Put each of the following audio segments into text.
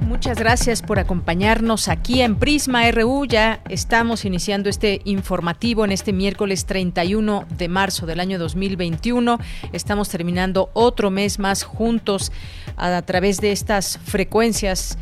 Muchas gracias por acompañarnos aquí en Prisma RU. Ya estamos iniciando este informativo en este miércoles 31 de marzo del año 2021. Estamos terminando otro mes más juntos a, través de estas frecuencias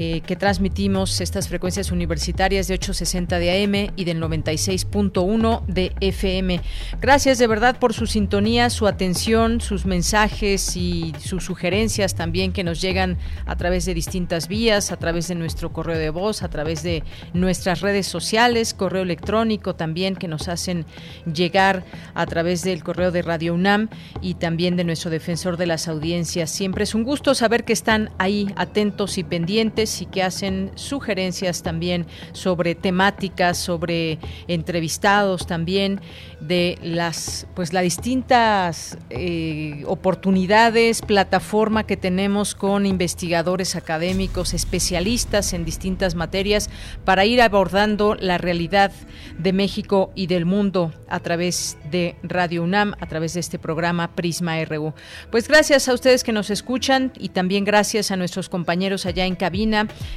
eh, que transmitimos, estas frecuencias universitarias de 860 de AM y del 96.1 de FM. Gracias de verdad por su sintonía, su atención, sus mensajes y sus sugerencias también que nos llegan a través de distintas vías, a través de nuestro correo de voz, a través de nuestras redes sociales, correo electrónico también que nos hacen llegar a través del correo de Radio UNAM y también de nuestro defensor de las audiencias. Siempre es un gusto saber que están ahí atentos y pendientes y que hacen sugerencias también sobre temáticas, sobre entrevistados también de las pues las distintas eh, oportunidades, plataforma que tenemos con investigadores académicos, especialistas en distintas materias para ir abordando la realidad de México y del mundo a través de Radio UNAM, a través de este programa Prisma RU. Pues gracias a ustedes que nos escuchan y también gracias a nuestros compañeros allá en cabina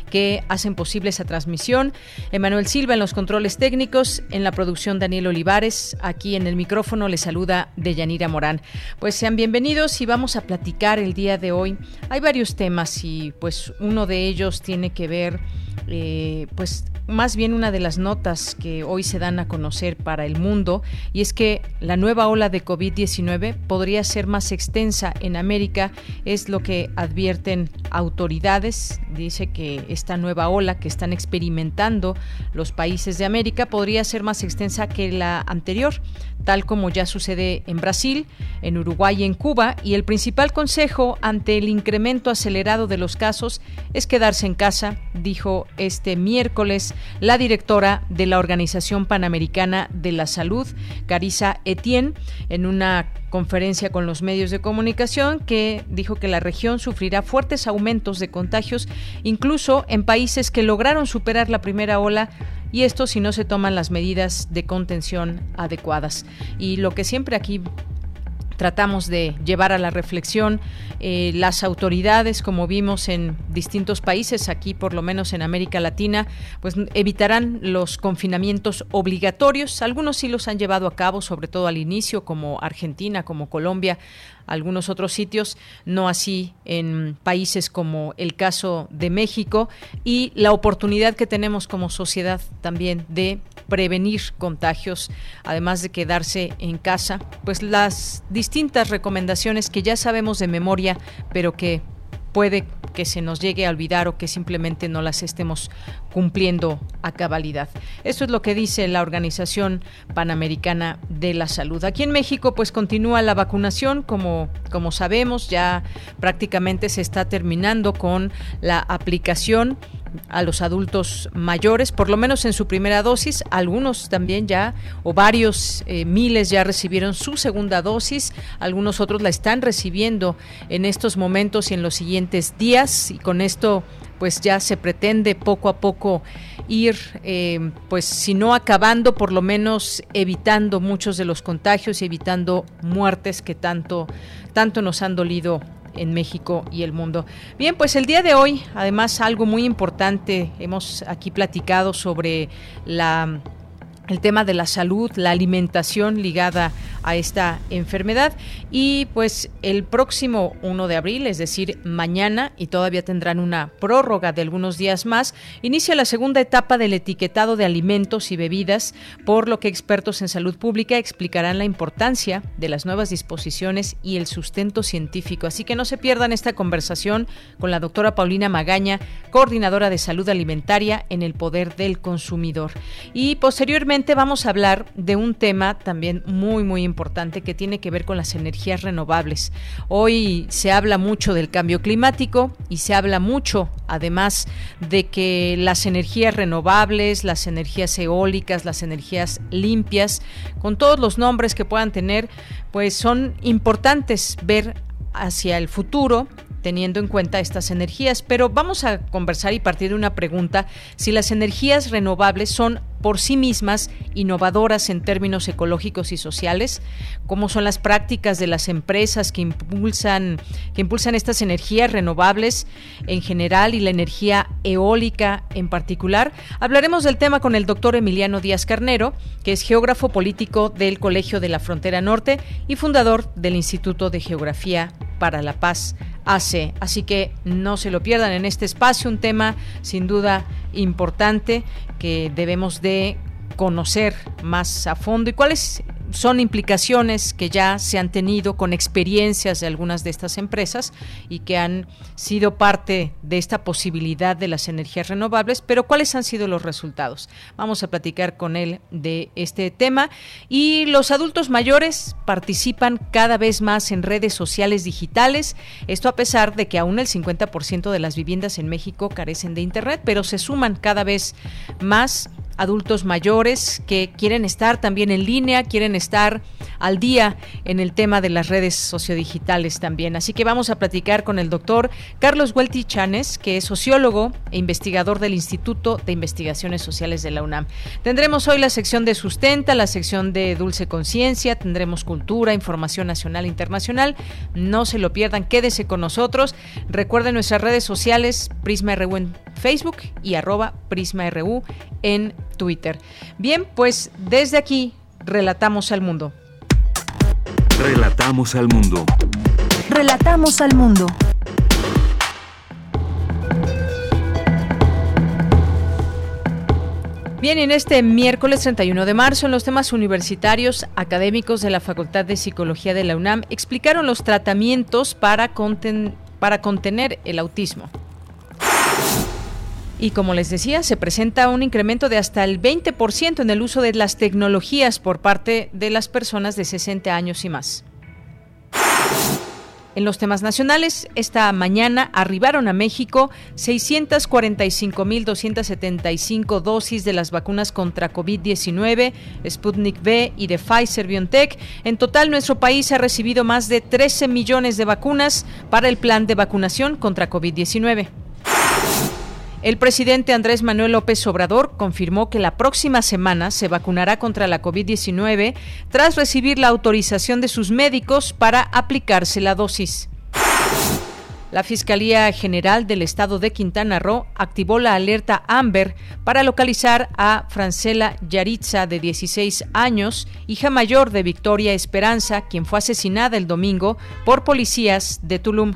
que hacen posible esa transmisión. Emanuel Silva en los controles técnicos, en la producción Daniel Olivares, aquí en el micrófono le saluda Deyanira Morán. Pues sean bienvenidos y vamos a platicar el día de hoy. Hay varios temas y pues uno de ellos tiene que ver eh, pues más bien una de las notas que hoy se dan a conocer para el mundo y es que la nueva ola de COVID-19 podría ser más extensa en América, es lo que advierten autoridades. Dice que esta nueva ola que están experimentando los países de América podría ser más extensa que la anterior, tal como ya sucede en Brasil, en Uruguay y en Cuba, y el principal consejo ante el incremento acelerado de los casos es quedarse en casa, dijo este miércoles la directora de la Organización Panamericana de la Salud, Carisa Etienne, en una conferencia con los medios de comunicación que dijo que la región sufrirá fuertes aumentos de contagios, incluso en países que lograron superar la primera ola y esto si no se toman las medidas de contención adecuadas. Y lo que siempre aquí tratamos de llevar a la reflexión. Eh, las autoridades, como vimos en distintos países, aquí por lo menos en América Latina, pues evitarán los confinamientos obligatorios. Algunos sí los han llevado a cabo, sobre todo al inicio, como Argentina, como Colombia, algunos otros sitios, no así en países como el caso de México y la oportunidad que tenemos como sociedad también de prevenir contagios, además de quedarse en casa, pues las distintas recomendaciones que ya sabemos de memoria, pero que puede que se nos llegue a olvidar o que simplemente no las estemos cumpliendo a cabalidad. Eso es lo que dice la Organización Panamericana de la Salud. Aquí en México pues continúa la vacunación, como, como sabemos, ya prácticamente se está terminando con la aplicación a los adultos mayores, por lo menos en su primera dosis, algunos también ya, o varios eh, miles ya recibieron su segunda dosis, algunos otros la están recibiendo en estos momentos y en los siguientes días, y con esto pues ya se pretende poco a poco ir, eh, pues si no acabando, por lo menos evitando muchos de los contagios y evitando muertes que tanto, tanto nos han dolido en México y el mundo. Bien, pues el día de hoy, además, algo muy importante, hemos aquí platicado sobre la el tema de la salud, la alimentación ligada a esta enfermedad. Y pues el próximo 1 de abril, es decir, mañana, y todavía tendrán una prórroga de algunos días más, inicia la segunda etapa del etiquetado de alimentos y bebidas, por lo que expertos en salud pública explicarán la importancia de las nuevas disposiciones y el sustento científico. Así que no se pierdan esta conversación con la doctora Paulina Magaña, coordinadora de salud alimentaria en el poder del consumidor. Y posteriormente vamos a hablar de un tema también muy, muy importante que tiene que ver con las energías renovables. Hoy se habla mucho del cambio climático y se habla mucho, además, de que las energías renovables, las energías eólicas, las energías limpias, con todos los nombres que puedan tener, pues son importantes ver hacia el futuro teniendo en cuenta estas energías. Pero vamos a conversar y partir de una pregunta, si las energías renovables son por sí mismas innovadoras en términos ecológicos y sociales, cómo son las prácticas de las empresas que impulsan que impulsan estas energías renovables en general y la energía eólica en particular. Hablaremos del tema con el doctor Emiliano Díaz Carnero, que es geógrafo político del Colegio de la Frontera Norte y fundador del Instituto de Geografía para la Paz hace. Así que no se lo pierdan en este espacio, un tema sin duda importante que debemos de conocer más a fondo y cuáles son implicaciones que ya se han tenido con experiencias de algunas de estas empresas y que han sido parte de esta posibilidad de las energías renovables, pero cuáles han sido los resultados. Vamos a platicar con él de este tema. Y los adultos mayores participan cada vez más en redes sociales digitales, esto a pesar de que aún el 50% de las viviendas en México carecen de internet, pero se suman cada vez más adultos mayores que quieren estar también en línea, quieren estar al día en el tema de las redes sociodigitales también. Así que vamos a platicar con el doctor Carlos Huelti Chanes, que es sociólogo e investigador del Instituto de Investigaciones Sociales de la UNAM. Tendremos hoy la sección de sustenta, la sección de dulce conciencia, tendremos cultura, información nacional e internacional. No se lo pierdan, quédese con nosotros. Recuerden nuestras redes sociales, Prisma RU en Facebook y arroba Prisma RU en Twitter. Bien, pues desde aquí relatamos al mundo. Relatamos al mundo. Relatamos al mundo. Bien, en este miércoles 31 de marzo, en los temas universitarios, académicos de la Facultad de Psicología de la UNAM explicaron los tratamientos para, para contener el autismo. Y como les decía, se presenta un incremento de hasta el 20% en el uso de las tecnologías por parte de las personas de 60 años y más. En los temas nacionales, esta mañana arribaron a México 645.275 dosis de las vacunas contra COVID-19, Sputnik V y de Pfizer BioNTech. En total, nuestro país ha recibido más de 13 millones de vacunas para el plan de vacunación contra COVID-19. El presidente Andrés Manuel López Obrador confirmó que la próxima semana se vacunará contra la COVID-19 tras recibir la autorización de sus médicos para aplicarse la dosis. La Fiscalía General del Estado de Quintana Roo activó la alerta Amber para localizar a Francela Yaritza, de 16 años, hija mayor de Victoria Esperanza, quien fue asesinada el domingo por policías de Tulum.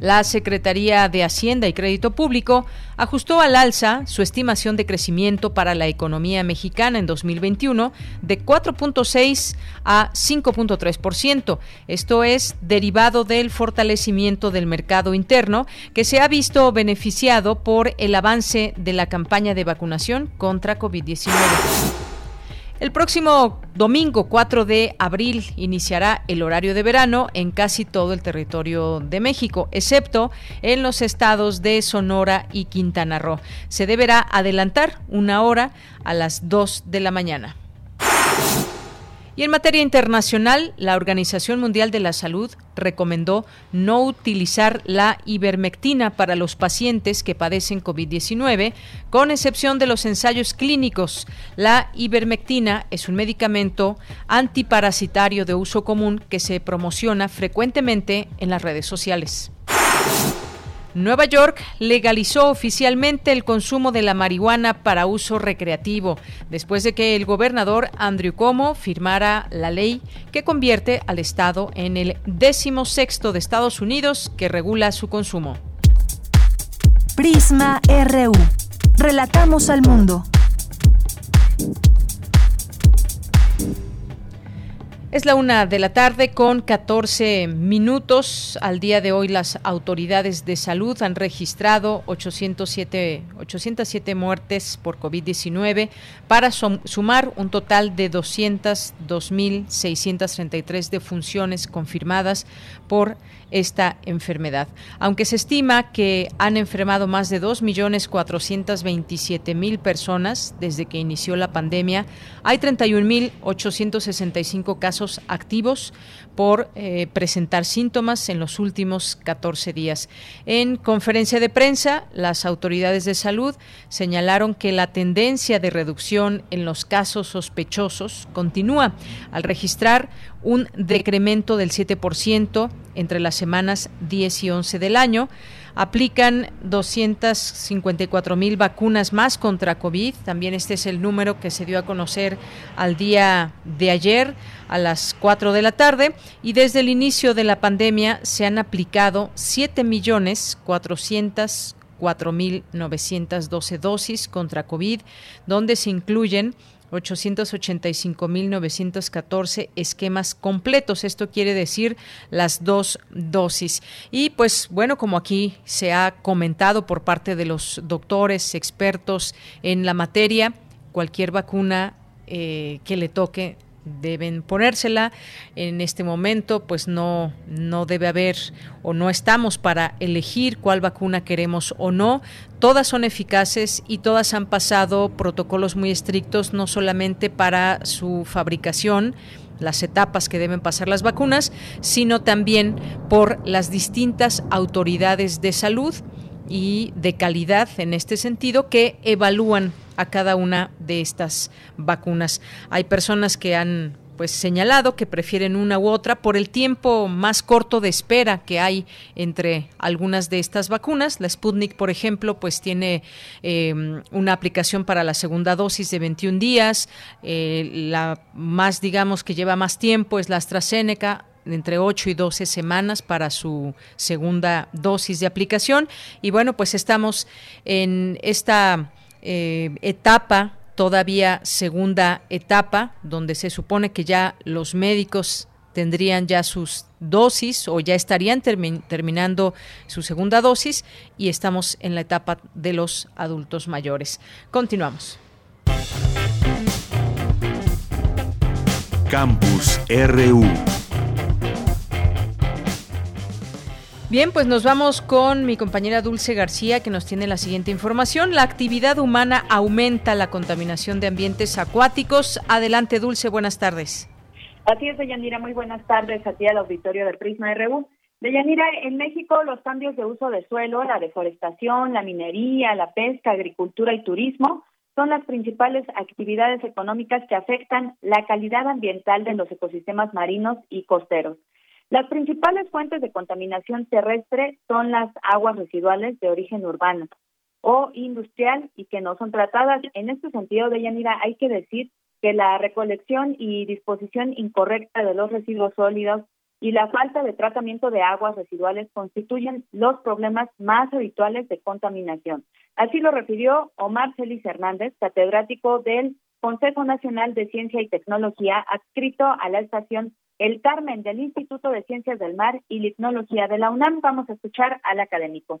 La Secretaría de Hacienda y Crédito Público ajustó al alza su estimación de crecimiento para la economía mexicana en 2021 de 4.6 a 5.3%. Esto es derivado del fortalecimiento del mercado interno que se ha visto beneficiado por el avance de la campaña de vacunación contra COVID-19. El próximo domingo 4 de abril iniciará el horario de verano en casi todo el territorio de México, excepto en los estados de Sonora y Quintana Roo. Se deberá adelantar una hora a las 2 de la mañana. Y en materia internacional, la Organización Mundial de la Salud recomendó no utilizar la ivermectina para los pacientes que padecen COVID-19, con excepción de los ensayos clínicos. La ivermectina es un medicamento antiparasitario de uso común que se promociona frecuentemente en las redes sociales. Nueva York legalizó oficialmente el consumo de la marihuana para uso recreativo, después de que el gobernador Andrew Cuomo firmara la ley que convierte al estado en el décimo sexto de Estados Unidos que regula su consumo. Prisma RU. Relatamos al mundo. Es la una de la tarde con 14 minutos. Al día de hoy las autoridades de salud han registrado 807, 807 muertes por COVID-19 para sumar un total de 202.633 defunciones confirmadas por esta enfermedad. Aunque se estima que han enfermado más de 2.427.000 personas desde que inició la pandemia, hay 31.865 casos activos por eh, presentar síntomas en los últimos 14 días. En conferencia de prensa, las autoridades de salud señalaron que la tendencia de reducción en los casos sospechosos continúa al registrar un decremento del 7% entre las semanas 10 y 11 del año. Aplican 254 mil vacunas más contra COVID. También este es el número que se dio a conocer al día de ayer a las 4 de la tarde. Y desde el inicio de la pandemia se han aplicado 7 millones 404.912 dosis contra COVID, donde se incluyen 885.914 esquemas completos. Esto quiere decir las dos dosis. Y pues bueno, como aquí se ha comentado por parte de los doctores, expertos en la materia, cualquier vacuna eh, que le toque deben ponérsela. En este momento, pues no, no debe haber o no estamos para elegir cuál vacuna queremos o no. Todas son eficaces y todas han pasado protocolos muy estrictos, no solamente para su fabricación, las etapas que deben pasar las vacunas, sino también por las distintas autoridades de salud y de calidad en este sentido que evalúan a cada una de estas vacunas. Hay personas que han pues señalado que prefieren una u otra por el tiempo más corto de espera que hay entre algunas de estas vacunas. La Sputnik, por ejemplo, pues tiene eh, una aplicación para la segunda dosis de 21 días. Eh, la más, digamos, que lleva más tiempo es la AstraZeneca, entre 8 y 12 semanas para su segunda dosis de aplicación. Y bueno, pues estamos en esta eh, etapa, todavía segunda etapa, donde se supone que ya los médicos tendrían ya sus dosis o ya estarían terminando su segunda dosis y estamos en la etapa de los adultos mayores. Continuamos. Campus RU Bien, pues nos vamos con mi compañera Dulce García que nos tiene la siguiente información. La actividad humana aumenta la contaminación de ambientes acuáticos. Adelante, Dulce, buenas tardes. Así es, Deyanira, muy buenas tardes a ti al auditorio del Prisma RU. Deyanira, en México los cambios de uso de suelo, la deforestación, la minería, la pesca, agricultura y turismo son las principales actividades económicas que afectan la calidad ambiental de los ecosistemas marinos y costeros. Las principales fuentes de contaminación terrestre son las aguas residuales de origen urbano o industrial y que no son tratadas. En este sentido, Deyanira, hay que decir que la recolección y disposición incorrecta de los residuos sólidos y la falta de tratamiento de aguas residuales constituyen los problemas más habituales de contaminación. Así lo refirió Omar Celis Hernández, catedrático del Consejo Nacional de Ciencia y Tecnología, adscrito a la estación el Carmen del Instituto de Ciencias del Mar y Licnología de la UNAM. Vamos a escuchar al académico.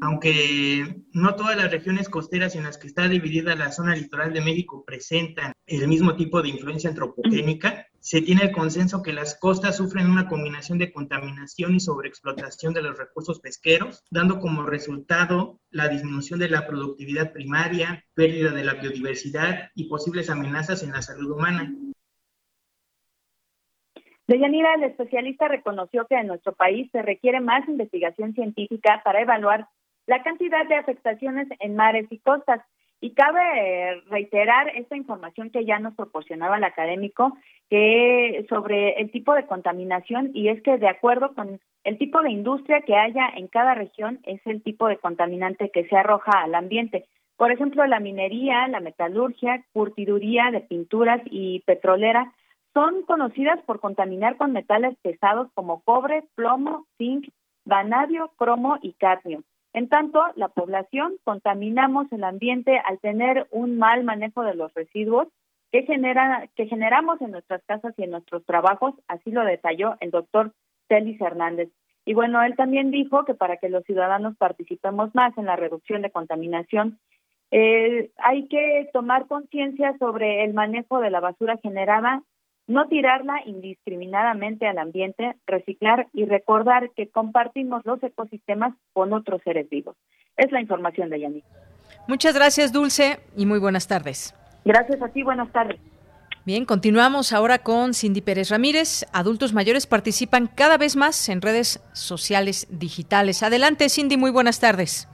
Aunque no todas las regiones costeras en las que está dividida la zona litoral de México presentan el mismo tipo de influencia antropogénica, se tiene el consenso que las costas sufren una combinación de contaminación y sobreexplotación de los recursos pesqueros, dando como resultado la disminución de la productividad primaria, pérdida de la biodiversidad y posibles amenazas en la salud humana. Deyanira, el especialista reconoció que en nuestro país se requiere más investigación científica para evaluar la cantidad de afectaciones en mares y costas Y cabe reiterar esta información que ya nos proporcionaba el académico que sobre el tipo de contaminación y es que de acuerdo con el tipo de industria que haya en cada región es el tipo de contaminante que se arroja al ambiente. Por ejemplo, la minería, la metalurgia, curtiduría de pinturas y petrolera son conocidas por contaminar con metales pesados como cobre, plomo, zinc, vanadio, cromo y cadmio. En tanto, la población contaminamos el ambiente al tener un mal manejo de los residuos que, genera, que generamos en nuestras casas y en nuestros trabajos, así lo detalló el doctor Celis Hernández. Y bueno, él también dijo que para que los ciudadanos participemos más en la reducción de contaminación, eh, hay que tomar conciencia sobre el manejo de la basura generada no tirarla indiscriminadamente al ambiente, reciclar y recordar que compartimos los ecosistemas con otros seres vivos. Es la información de Yanni. Muchas gracias, Dulce, y muy buenas tardes. Gracias a ti, buenas tardes. Bien, continuamos ahora con Cindy Pérez Ramírez. Adultos mayores participan cada vez más en redes sociales digitales. Adelante, Cindy, muy buenas tardes.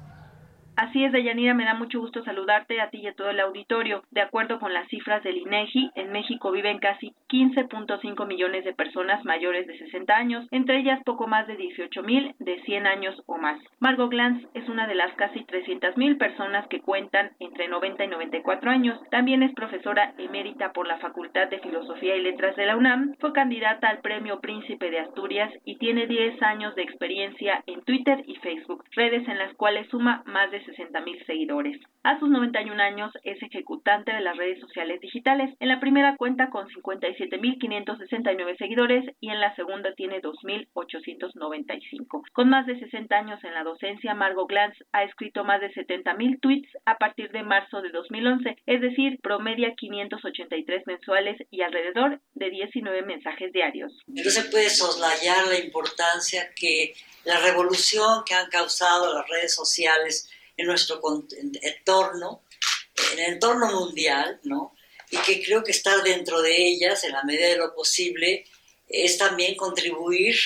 Así es, Deyanira, me da mucho gusto saludarte a ti y a todo el auditorio. De acuerdo con las cifras del INEGI, en México viven casi 15.5 millones de personas mayores de 60 años, entre ellas poco más de 18 mil de 100 años o más. Margot Glantz es una de las casi 300 mil personas que cuentan entre 90 y 94 años. También es profesora emérita por la Facultad de Filosofía y Letras de la UNAM, fue candidata al Premio Príncipe de Asturias y tiene 10 años de experiencia en Twitter y Facebook, redes en las cuales suma más de 60 mil seguidores. A sus 91 años es ejecutante de las redes sociales digitales. En la primera cuenta con 57.569 seguidores y en la segunda tiene 2.895. Con más de 60 años en la docencia, Margot Glantz ha escrito más de 70.000 tweets a partir de marzo de 2011, es decir, promedia 583 mensuales y alrededor de 19 mensajes diarios. No se puede soslayar la importancia que la revolución que han causado las redes sociales en nuestro entorno, en el entorno mundial, ¿no? Y que creo que estar dentro de ellas, en la medida de lo posible, es también contribuir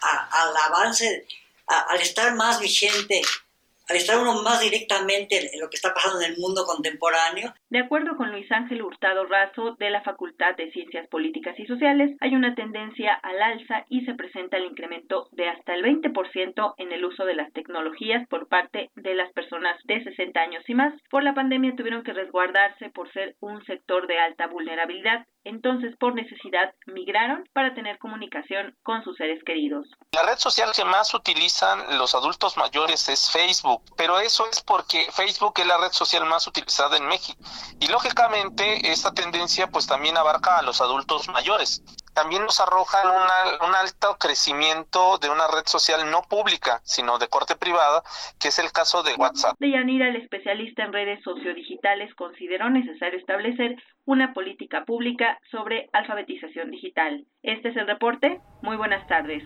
al avance, al estar más vigente al estar uno más directamente en lo que está pasando en el mundo contemporáneo. De acuerdo con Luis Ángel Hurtado Razo de la Facultad de Ciencias Políticas y Sociales, hay una tendencia al alza y se presenta el incremento de hasta el 20% en el uso de las tecnologías por parte de las personas de 60 años y más. Por la pandemia tuvieron que resguardarse por ser un sector de alta vulnerabilidad entonces por necesidad migraron para tener comunicación con sus seres queridos. La red social que más utilizan los adultos mayores es Facebook, pero eso es porque Facebook es la red social más utilizada en México. Y lógicamente esta tendencia pues también abarca a los adultos mayores también nos arrojan un alto crecimiento de una red social no pública, sino de corte privada, que es el caso de WhatsApp. Deyanira, el especialista en redes sociodigitales, consideró necesario establecer una política pública sobre alfabetización digital. Este es el reporte. Muy buenas tardes.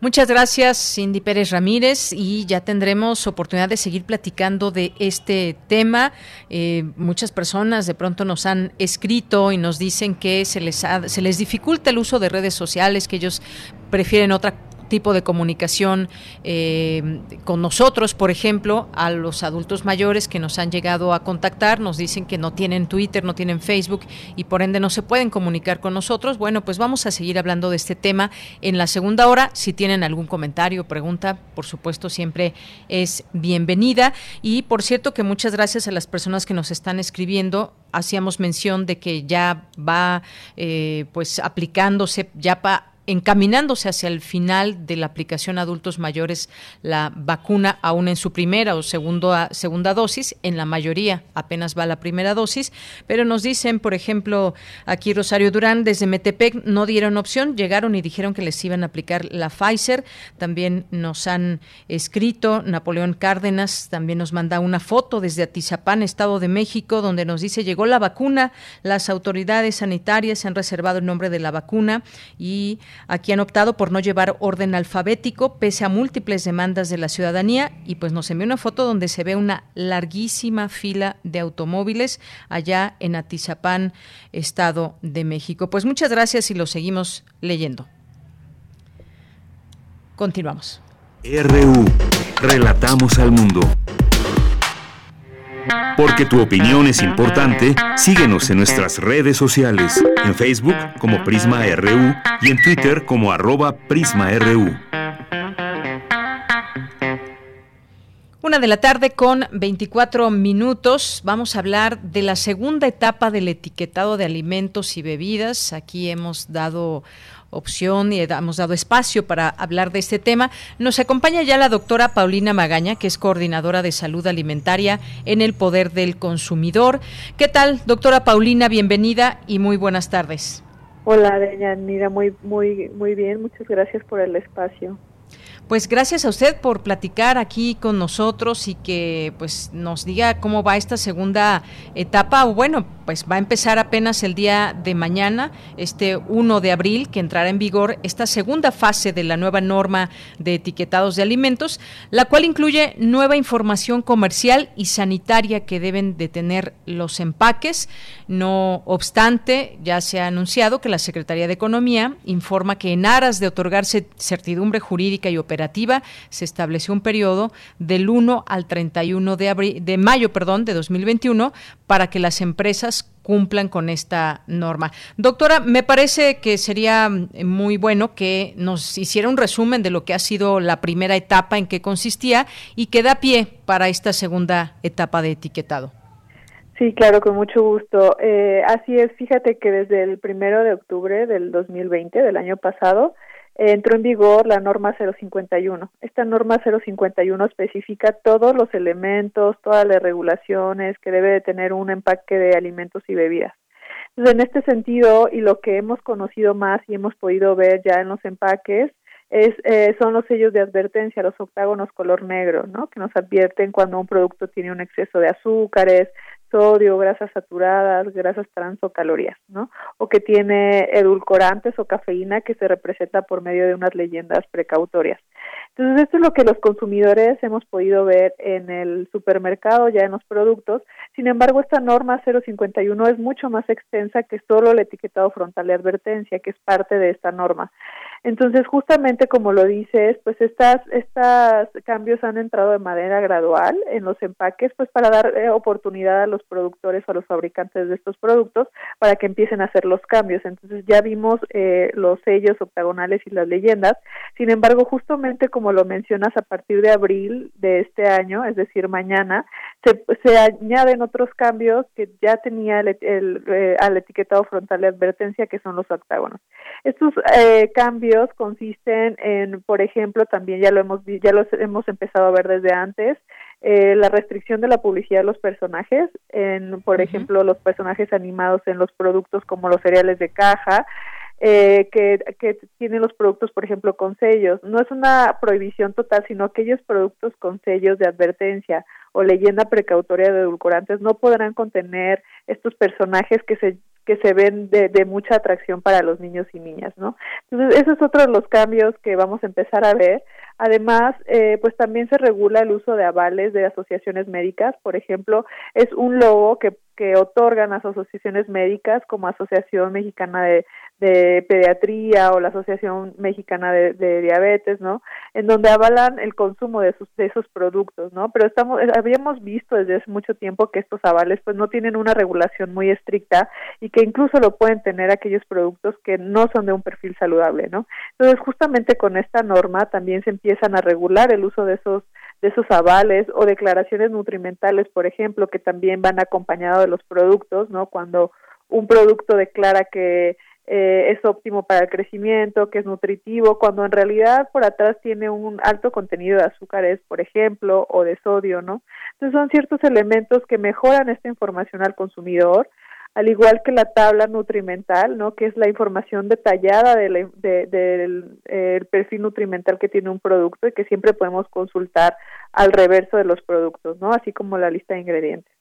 Muchas gracias, Cindy Pérez Ramírez, y ya tendremos oportunidad de seguir platicando de este tema. Eh, muchas personas de pronto nos han escrito y nos dicen que se les, se les dificulta el uso de redes sociales, que ellos prefieren otra tipo de comunicación eh, con nosotros, por ejemplo, a los adultos mayores que nos han llegado a contactar, nos dicen que no tienen Twitter, no tienen Facebook y por ende no se pueden comunicar con nosotros. Bueno, pues vamos a seguir hablando de este tema en la segunda hora. Si tienen algún comentario pregunta, por supuesto, siempre es bienvenida. Y por cierto que muchas gracias a las personas que nos están escribiendo. Hacíamos mención de que ya va eh, pues aplicándose ya para encaminándose hacia el final de la aplicación a adultos mayores la vacuna aún en su primera o segundo, segunda dosis, en la mayoría apenas va la primera dosis, pero nos dicen, por ejemplo, aquí Rosario Durán, desde Metepec no dieron opción, llegaron y dijeron que les iban a aplicar la Pfizer, también nos han escrito, Napoleón Cárdenas también nos manda una foto desde Atizapán, Estado de México, donde nos dice, llegó la vacuna, las autoridades sanitarias han reservado el nombre de la vacuna y Aquí han optado por no llevar orden alfabético pese a múltiples demandas de la ciudadanía y pues nos envió una foto donde se ve una larguísima fila de automóviles allá en Atizapán, Estado de México. Pues muchas gracias y lo seguimos leyendo. Continuamos. RU, relatamos al mundo. Porque tu opinión es importante, síguenos en nuestras redes sociales, en Facebook como Prisma RU y en Twitter como arroba PrismaRU. Una de la tarde con 24 minutos. Vamos a hablar de la segunda etapa del etiquetado de alimentos y bebidas. Aquí hemos dado opción y hemos dado espacio para hablar de este tema. Nos acompaña ya la doctora Paulina Magaña, que es coordinadora de salud alimentaria en el Poder del Consumidor. ¿Qué tal, doctora Paulina? Bienvenida y muy buenas tardes. Hola, Deyanira, muy, muy, muy bien. Muchas gracias por el espacio. Pues gracias a usted por platicar aquí con nosotros y que pues nos diga cómo va esta segunda etapa bueno, pues va a empezar apenas el día de mañana, este 1 de abril, que entrará en vigor esta segunda fase de la nueva norma de etiquetados de alimentos, la cual incluye nueva información comercial y sanitaria que deben de tener los empaques. No obstante, ya se ha anunciado que la Secretaría de Economía informa que en aras de otorgarse certidumbre jurídica y operativa, se estableció un periodo del 1 al 31 de, abril, de mayo perdón, de 2021 para que las empresas cumplan con esta norma. Doctora, me parece que sería mm, muy bueno que nos hiciera un resumen de lo que ha sido la primera etapa, en qué consistía y que da pie para esta segunda etapa de etiquetado. Sí, claro, con mucho gusto. Eh, así es, fíjate que desde el primero de octubre del 2020, del año pasado, entró en vigor la norma 051. Esta norma 051 especifica todos los elementos, todas las regulaciones que debe de tener un empaque de alimentos y bebidas. Entonces, en este sentido, y lo que hemos conocido más y hemos podido ver ya en los empaques, es, eh, son los sellos de advertencia, los octágonos color negro, ¿no? que nos advierten cuando un producto tiene un exceso de azúcares, sodio, grasas saturadas, grasas trans o calorías, ¿no? O que tiene edulcorantes o cafeína que se representa por medio de unas leyendas precautorias. Entonces, esto es lo que los consumidores hemos podido ver en el supermercado, ya en los productos. Sin embargo, esta norma 051 es mucho más extensa que solo el etiquetado frontal de advertencia, que es parte de esta norma. Entonces, justamente como lo dices, pues estas, estas cambios han entrado de manera gradual en los empaques, pues para dar eh, oportunidad a los productores o a los fabricantes de estos productos para que empiecen a hacer los cambios. Entonces, ya vimos eh, los sellos octagonales y las leyendas. Sin embargo, justamente como lo mencionas, a partir de abril de este año, es decir, mañana, se, se añaden otros cambios que ya tenía el, eh, al etiquetado frontal de advertencia, que son los octágonos. Estos cambios consisten en, por ejemplo, también ya lo hemos ya los hemos empezado a ver desde antes, eh, la restricción de la publicidad de los personajes, en, por ejemplo, los personajes animados en los productos como los cereales de caja, eh, que, que tienen los productos, por ejemplo, con sellos. No es una prohibición total, sino aquellos productos con sellos de advertencia o leyenda precautoria de edulcorantes no podrán contener estos personajes que se que se ven de, de, mucha atracción para los niños y niñas, ¿no? Entonces, ese es otro de los cambios que vamos a empezar a ver. Además, eh, pues también se regula el uso de avales de asociaciones médicas. Por ejemplo, es un logo que, que otorgan las asociaciones médicas como Asociación Mexicana de, de Pediatría o la Asociación Mexicana de, Diabetes, ¿no? En donde avalan el consumo de, sus, de esos productos, ¿no? Pero estamos, habíamos visto desde hace mucho tiempo que estos avales pues no tienen una regulación muy estricta y que incluso lo pueden tener aquellos productos que no son de un perfil saludable, ¿no? Entonces, justamente con esta norma también se empiezan a regular el uso de esos de esos avales o declaraciones nutrimentales, por ejemplo, que también van acompañados de los productos, ¿no? Cuando un producto declara que eh, es óptimo para el crecimiento, que es nutritivo, cuando en realidad por atrás tiene un alto contenido de azúcares, por ejemplo, o de sodio, ¿no? Entonces son ciertos elementos que mejoran esta información al consumidor, al igual que la tabla nutrimental, ¿no? Que es la información detallada del de perfil nutrimental que tiene un producto y que siempre podemos consultar al reverso de los productos, ¿no? Así como la lista de ingredientes.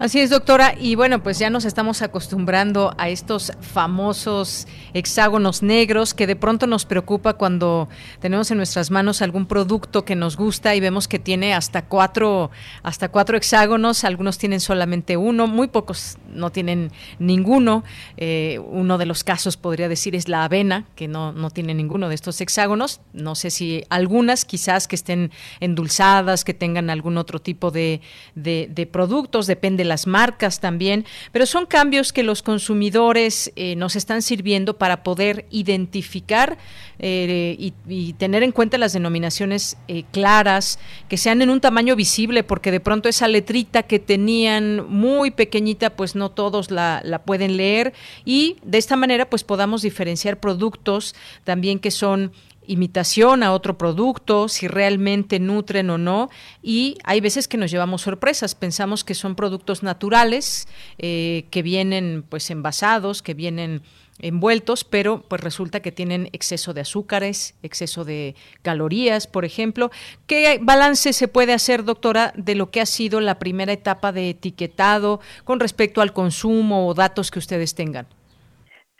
Así es, doctora. Y bueno, pues ya nos estamos acostumbrando a estos famosos hexágonos negros que de pronto nos preocupa cuando tenemos en nuestras manos algún producto que nos gusta y vemos que tiene hasta cuatro, hasta cuatro hexágonos. Algunos tienen solamente uno, muy pocos no tienen ninguno. Eh, uno de los casos podría decir es la avena, que no, no tiene ninguno de estos hexágonos. No sé si algunas quizás que estén endulzadas, que tengan algún otro tipo de, de, de productos, depende las marcas también, pero son cambios que los consumidores eh, nos están sirviendo para poder identificar eh, y, tener en cuenta las denominaciones eh, claras, que sean en un tamaño visible, porque de pronto esa letrita que tenían muy pequeñita, pues no todos la, la pueden leer y de esta manera pues podamos diferenciar productos también que son imitación a otro producto, si realmente nutren o no, y hay veces que nos llevamos sorpresas, pensamos que son productos naturales, eh, que vienen pues envasados, que vienen envueltos, pero pues resulta que tienen exceso de azúcares, exceso de calorías, por ejemplo. ¿Qué balance se puede hacer, doctora, de lo que ha sido la primera etapa de etiquetado con respecto al consumo o datos que ustedes tengan?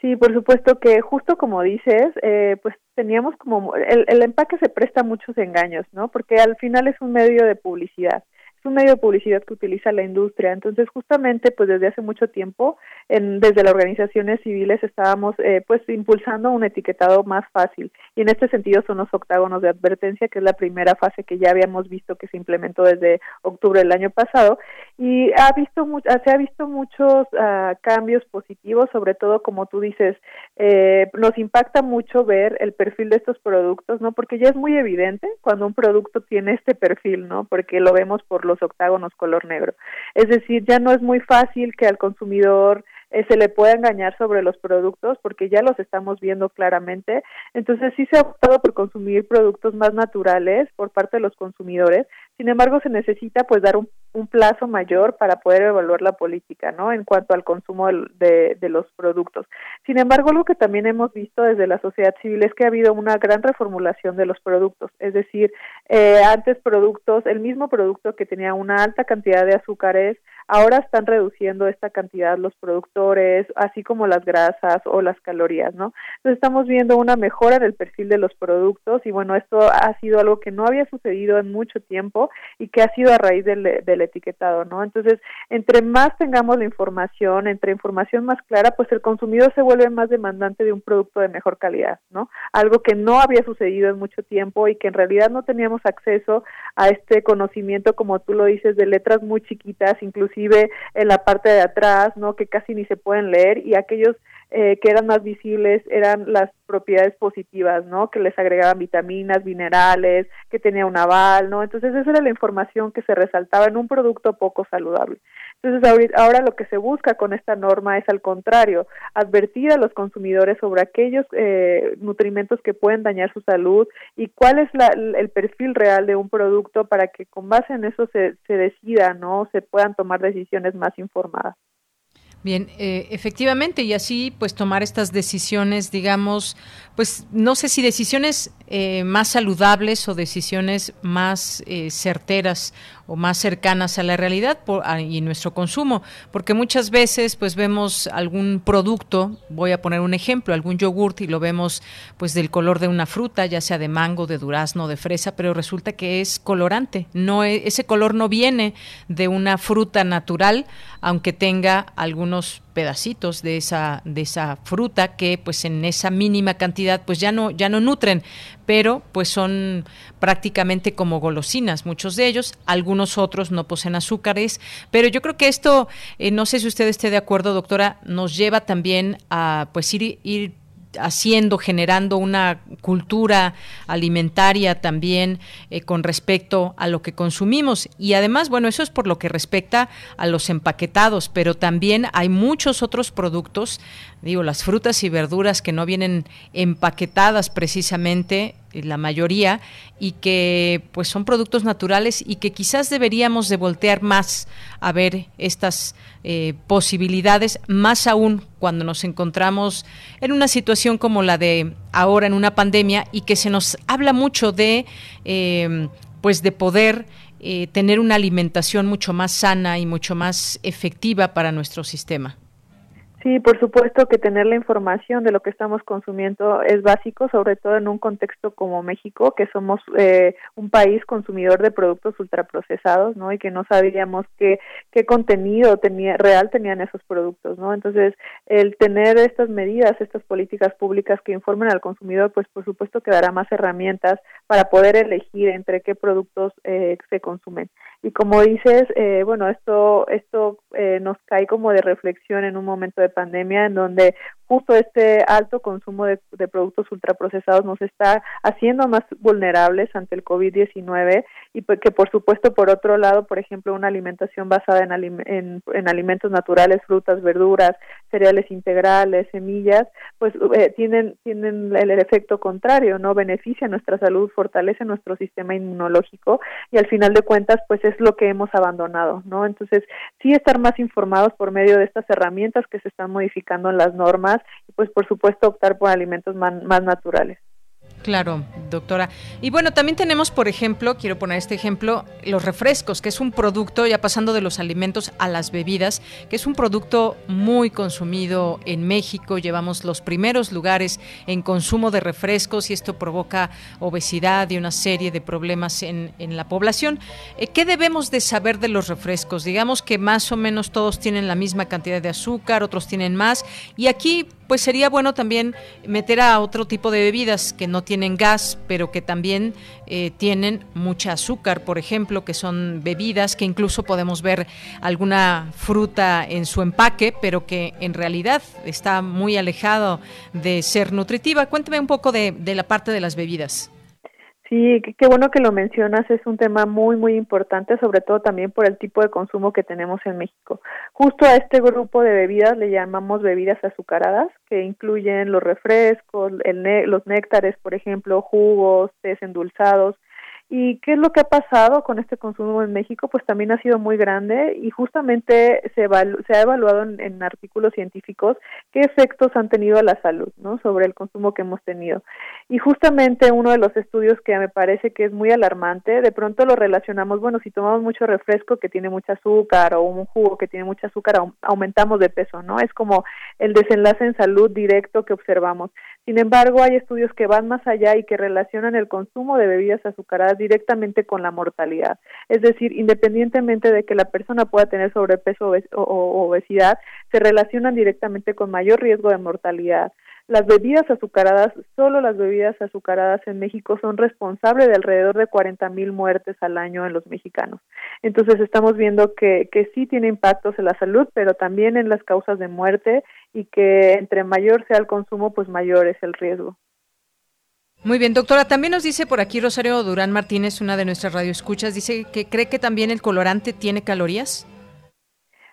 Sí, por supuesto que justo como dices, eh, pues teníamos como el, el empaque se presta a muchos engaños, ¿no? Porque al final es un medio de publicidad es un medio de publicidad que utiliza la industria. Entonces, justamente, pues desde hace mucho tiempo, en, desde las organizaciones civiles estábamos, eh, pues, impulsando un etiquetado más fácil. Y en este sentido son los octágonos de advertencia, que es la primera fase que ya habíamos visto que se implementó desde octubre del año pasado. Y ha visto se ha visto muchos uh, cambios positivos, sobre todo, como tú dices, eh, nos impacta mucho ver el perfil de estos productos, ¿no? Porque ya es muy evidente cuando un producto tiene este perfil, ¿no? Porque lo vemos por los octágonos color negro. Es decir, ya no es muy fácil que al consumidor eh, se le pueda engañar sobre los productos porque ya los estamos viendo claramente. Entonces sí se ha optado por consumir productos más naturales por parte de los consumidores. Sin embargo, se necesita pues dar un, plazo mayor para poder evaluar la política, ¿no? En cuanto al consumo de, de, los productos. Sin embargo, algo que también hemos visto desde la sociedad civil es que ha habido una gran reformulación de los productos. Es decir, eh, antes productos, el mismo producto que tenía una alta cantidad de azúcares, ahora están reduciendo esta cantidad los así como las grasas o las calorías, ¿no? Entonces estamos viendo una mejora en el perfil de los productos y bueno, esto ha sido algo que no había sucedido en mucho tiempo y que ha sido a raíz del, del etiquetado, ¿no? Entonces, entre más tengamos la información, entre información más clara, pues el consumidor se vuelve más demandante de un producto de mejor calidad, ¿no? Algo que no había sucedido en mucho tiempo y que en realidad no teníamos acceso a este conocimiento, como tú lo dices, de letras muy chiquitas, inclusive en la parte de atrás, ¿no? Que casi ni se pueden leer y aquellos eh, que eran más visibles eran las propiedades positivas, ¿no? Que les agregaban vitaminas, minerales, que tenía un aval, ¿no? Entonces esa era la información que se resaltaba en un producto poco saludable. Entonces ahora lo que se busca con esta norma es al contrario, advertir a los consumidores sobre aquellos eh, nutrimentos que pueden dañar su salud y cuál es la, el perfil real de un producto para que con base en eso se, se decida, ¿no? Se puedan tomar decisiones más informadas. Bien, eh, efectivamente, y así pues tomar estas decisiones, digamos, pues no sé si decisiones eh, más saludables o decisiones más eh, certeras o más cercanas a la realidad y nuestro consumo, porque muchas veces pues vemos algún producto, voy a poner un ejemplo, algún yogurt y lo vemos pues del color de una fruta, ya sea de mango, de durazno, de fresa, pero resulta que es colorante, no e, ese color no viene de una fruta natural, aunque tenga algunos pedacitos de esa de esa fruta que pues en esa mínima cantidad pues ya no ya no nutren pero pues son prácticamente como golosinas muchos de ellos algunos otros no poseen azúcares pero yo creo que esto eh, no sé si usted esté de acuerdo doctora nos lleva también a pues ir ir haciendo, generando una cultura alimentaria también eh, con respecto a lo que consumimos. Y además, bueno, eso es por lo que respecta a los empaquetados, pero también hay muchos otros productos, digo, las frutas y verduras que no vienen empaquetadas precisamente la mayoría y que pues son productos naturales y que quizás deberíamos de voltear más a ver estas eh, posibilidades más aún cuando nos encontramos en una situación como la de ahora en una pandemia y que se nos habla mucho de eh, pues de poder eh, tener una alimentación mucho más sana y mucho más efectiva para nuestro sistema. Sí, por supuesto que tener la información de lo que estamos consumiendo es básico, sobre todo en un contexto como México, que somos eh, un país consumidor de productos ultraprocesados, ¿no? Y que no sabíamos qué, qué contenido tenía, real tenían esos productos, ¿no? Entonces, el tener estas medidas, estas políticas públicas que informen al consumidor, pues por supuesto que dará más herramientas para poder elegir entre qué productos eh, se consumen. Y como dices, eh, bueno, esto, esto eh, nos cae como de reflexión en un momento de pandemia en donde justo este alto consumo de, productos ultraprocesados nos está haciendo más vulnerables ante el COVID-19 y pues que por supuesto por otro lado, por ejemplo, una alimentación basada en, en, alimentos naturales, frutas, verduras, cereales integrales, semillas, pues eh, tienen, tienen el, efecto contrario, ¿no? Beneficia nuestra salud, fortalece nuestro sistema inmunológico y al final de cuentas pues es lo que hemos abandonado, ¿no? Entonces, sí estar más informados por medio de estas herramientas que se están modificando en las normas y pues por supuesto optar por alimentos más naturales. Claro, doctora. Y bueno, también tenemos, por ejemplo, quiero poner este ejemplo, los refrescos, que es un producto, ya pasando de los alimentos a las bebidas, que es un producto muy consumido en México. Llevamos los primeros lugares en consumo de refrescos y esto provoca obesidad y una serie de problemas en, en la población. Eh, ¿Qué debemos de saber de los refrescos? Digamos que más o menos todos tienen la misma cantidad de azúcar, otros tienen más. Y aquí pues sería bueno también meter a otro tipo de bebidas que no tienen gas, pero que también eh, tienen mucha azúcar, por ejemplo, que son bebidas que incluso podemos ver alguna fruta en su empaque, pero que en realidad está muy alejado de ser nutritiva. Cuénteme un poco de la parte de las bebidas. Sí, qué bueno que lo mencionas, es un tema muy, muy importante, sobre todo también por el tipo de consumo que tenemos en México. Justo a este grupo de bebidas le llamamos bebidas azucaradas, que incluyen los refrescos, el los néctares, por ejemplo, jugos, tés endulzados, ¿Y qué es lo que ha pasado con este consumo en México? Pues también ha sido muy grande y justamente se, se ha evaluado en, artículos científicos qué efectos han tenido a la salud, ¿no? Sobre el consumo que hemos tenido. Y justamente uno de los estudios que me parece que es muy alarmante, de pronto lo relacionamos, bueno, si tomamos mucho refresco que tiene mucha azúcar o un jugo que tiene mucha azúcar, aumentamos de peso, ¿no? Es como el desenlace en salud directo que observamos. Sin embargo, hay estudios que van más allá y que relacionan el consumo de bebidas azucaradas directamente con la mortalidad. Es decir, independientemente de que la persona pueda tener sobrepeso o obesidad, se relacionan directamente con mayor riesgo de mortalidad. Las bebidas azucaradas, solo las bebidas azucaradas en México son responsables de alrededor de 40 mil muertes al año en los mexicanos. Entonces estamos viendo que, que sí tiene impactos en la salud, pero también en las causas de muerte y que entre mayor sea el consumo, pues mayor es el riesgo. Muy bien, doctora. También nos dice por aquí Rosario Durán Martínez, una de nuestras radioescuchas, dice que cree que también el colorante tiene calorías.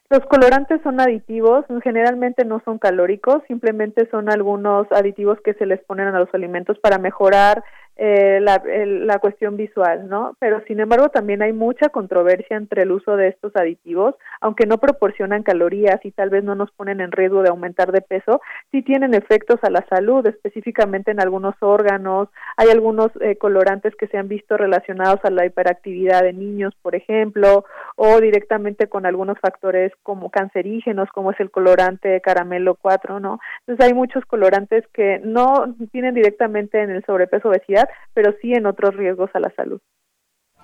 Los colorantes son aditivos, generalmente no son calóricos, simplemente son algunos aditivos que se les ponen a los alimentos para mejorar eh, la, la, cuestión visual, ¿no? Pero sin embargo también hay mucha controversia entre el uso de estos aditivos, aunque no proporcionan calorías y tal vez no nos ponen en riesgo de aumentar de peso, sí tienen efectos a la salud, específicamente en algunos órganos. Hay algunos eh, colorantes que se han visto relacionados a la hiperactividad de niños, por ejemplo, o directamente con algunos factores como cancerígenos, como es el colorante caramelo 4, ¿no? Entonces hay muchos colorantes que no tienen directamente en el sobrepeso obesidad, pero sí en otros riesgos a la salud.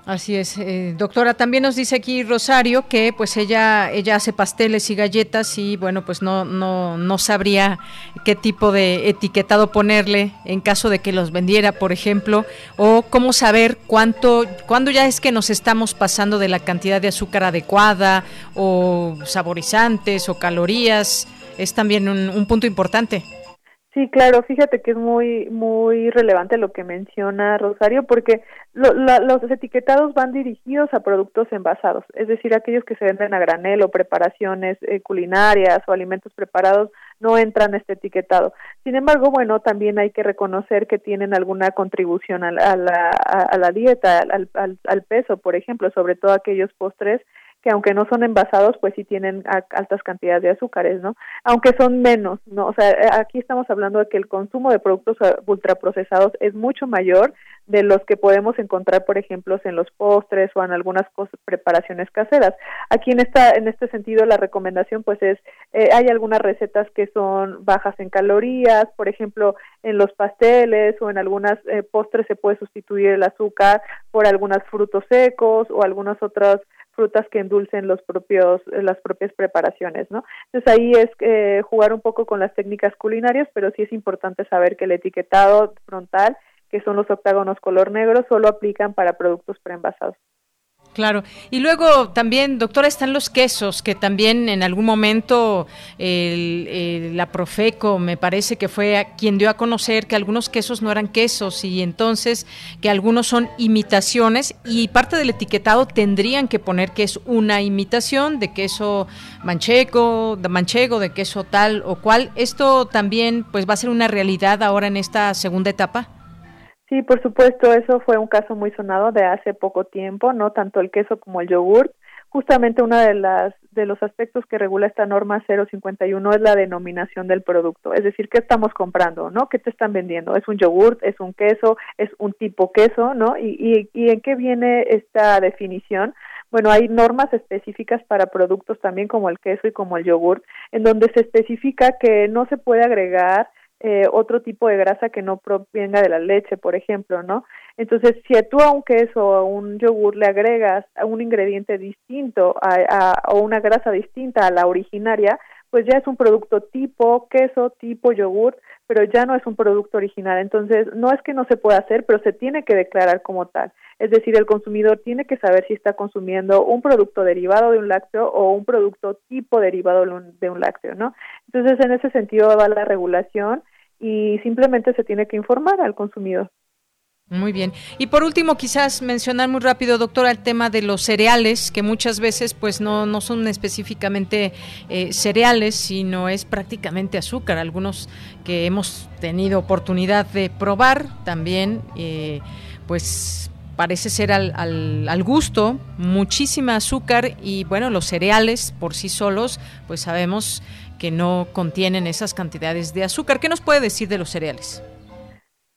Así es, eh, doctora. También nos dice aquí Rosario que pues ella ella hace pasteles y galletas y bueno pues no no no sabría qué tipo de etiquetado ponerle en caso de que los vendiera, por ejemplo, o cómo saber cuánto cuándo ya es que nos estamos pasando de la cantidad de azúcar adecuada o saborizantes o calorías es también un punto importante. Sí, claro, fíjate que es muy muy relevante lo que menciona Rosario porque los etiquetados van dirigidos a productos envasados, es decir, aquellos que se venden a granel o preparaciones eh, culinarias o alimentos preparados no entran este etiquetado. Sin embargo, bueno, también hay que reconocer que tienen alguna contribución a la, a la, a la dieta, al, al, al peso, por ejemplo, sobre todo aquellos postres que aunque no son envasados, pues sí tienen altas cantidades de azúcares, ¿no? Aunque son menos, ¿no? O sea, eh, aquí estamos hablando de que el consumo de productos eh, ultraprocesados es mucho mayor de los que podemos encontrar, por ejemplo, en los postres o en algunas preparaciones caseras. Aquí en esta en este sentido la recomendación pues es eh, hay algunas recetas que son bajas en calorías, por ejemplo, en los pasteles o en algunas postres se puede sustituir el azúcar por algunos frutos secos o algunas otras frutas que endulcen los propios las propias preparaciones, ¿no? Entonces ahí es eh, jugar un poco con las técnicas culinarias, pero sí es importante saber que el etiquetado frontal, que son los octágonos color negro, solo aplican para productos preenvasados. Claro. Y luego también, doctora, están los quesos, que también en algún momento la Profeco me parece que fue quien dio a conocer que algunos quesos no eran quesos y entonces que algunos son imitaciones y parte del etiquetado tendrían que poner que es una imitación de queso manchego, de manchego, de queso tal o cual. Esto también pues va a ser una realidad ahora en esta segunda etapa. Sí, por supuesto, eso fue un caso muy sonado de hace poco tiempo, no tanto el queso como el yogurt. Justamente uno de las de los aspectos que regula esta norma 051 es la denominación del producto, es decir, qué estamos comprando, ¿no? ¿Qué te están vendiendo? ¿Es un yogurt? ¿Es un queso? ¿Es un tipo queso? ¿No? ¿Y, y, y en qué viene esta definición? Bueno, hay normas específicas para productos también como el queso y como el yogurt, en donde se especifica que no se puede agregar eh, otro tipo de grasa que no provenga de la leche, por ejemplo, ¿no? Entonces, si tú a un queso o a un yogur le agregas un ingrediente distinto a, o una grasa distinta a la originaria, pues ya es un producto tipo queso, tipo yogur, pero ya no es un producto original. Entonces, no es que no se pueda hacer, pero se tiene que declarar como tal. Es decir, el consumidor tiene que saber si está consumiendo un producto derivado de un lácteo o un producto tipo derivado de un lácteo, ¿no? Entonces, en ese sentido va la regulación y simplemente se tiene que informar al consumidor. Muy bien. Y por último, quizás mencionar muy rápido, doctora, el tema de los cereales, que muchas veces pues no, no son específicamente eh, cereales, sino es prácticamente azúcar. Algunos que hemos tenido oportunidad de probar también, eh, pues parece ser al, al, al, gusto, muchísima azúcar y bueno, los cereales por sí solos, pues sabemos que no contienen esas cantidades de azúcar. ¿Qué nos puede decir de los cereales?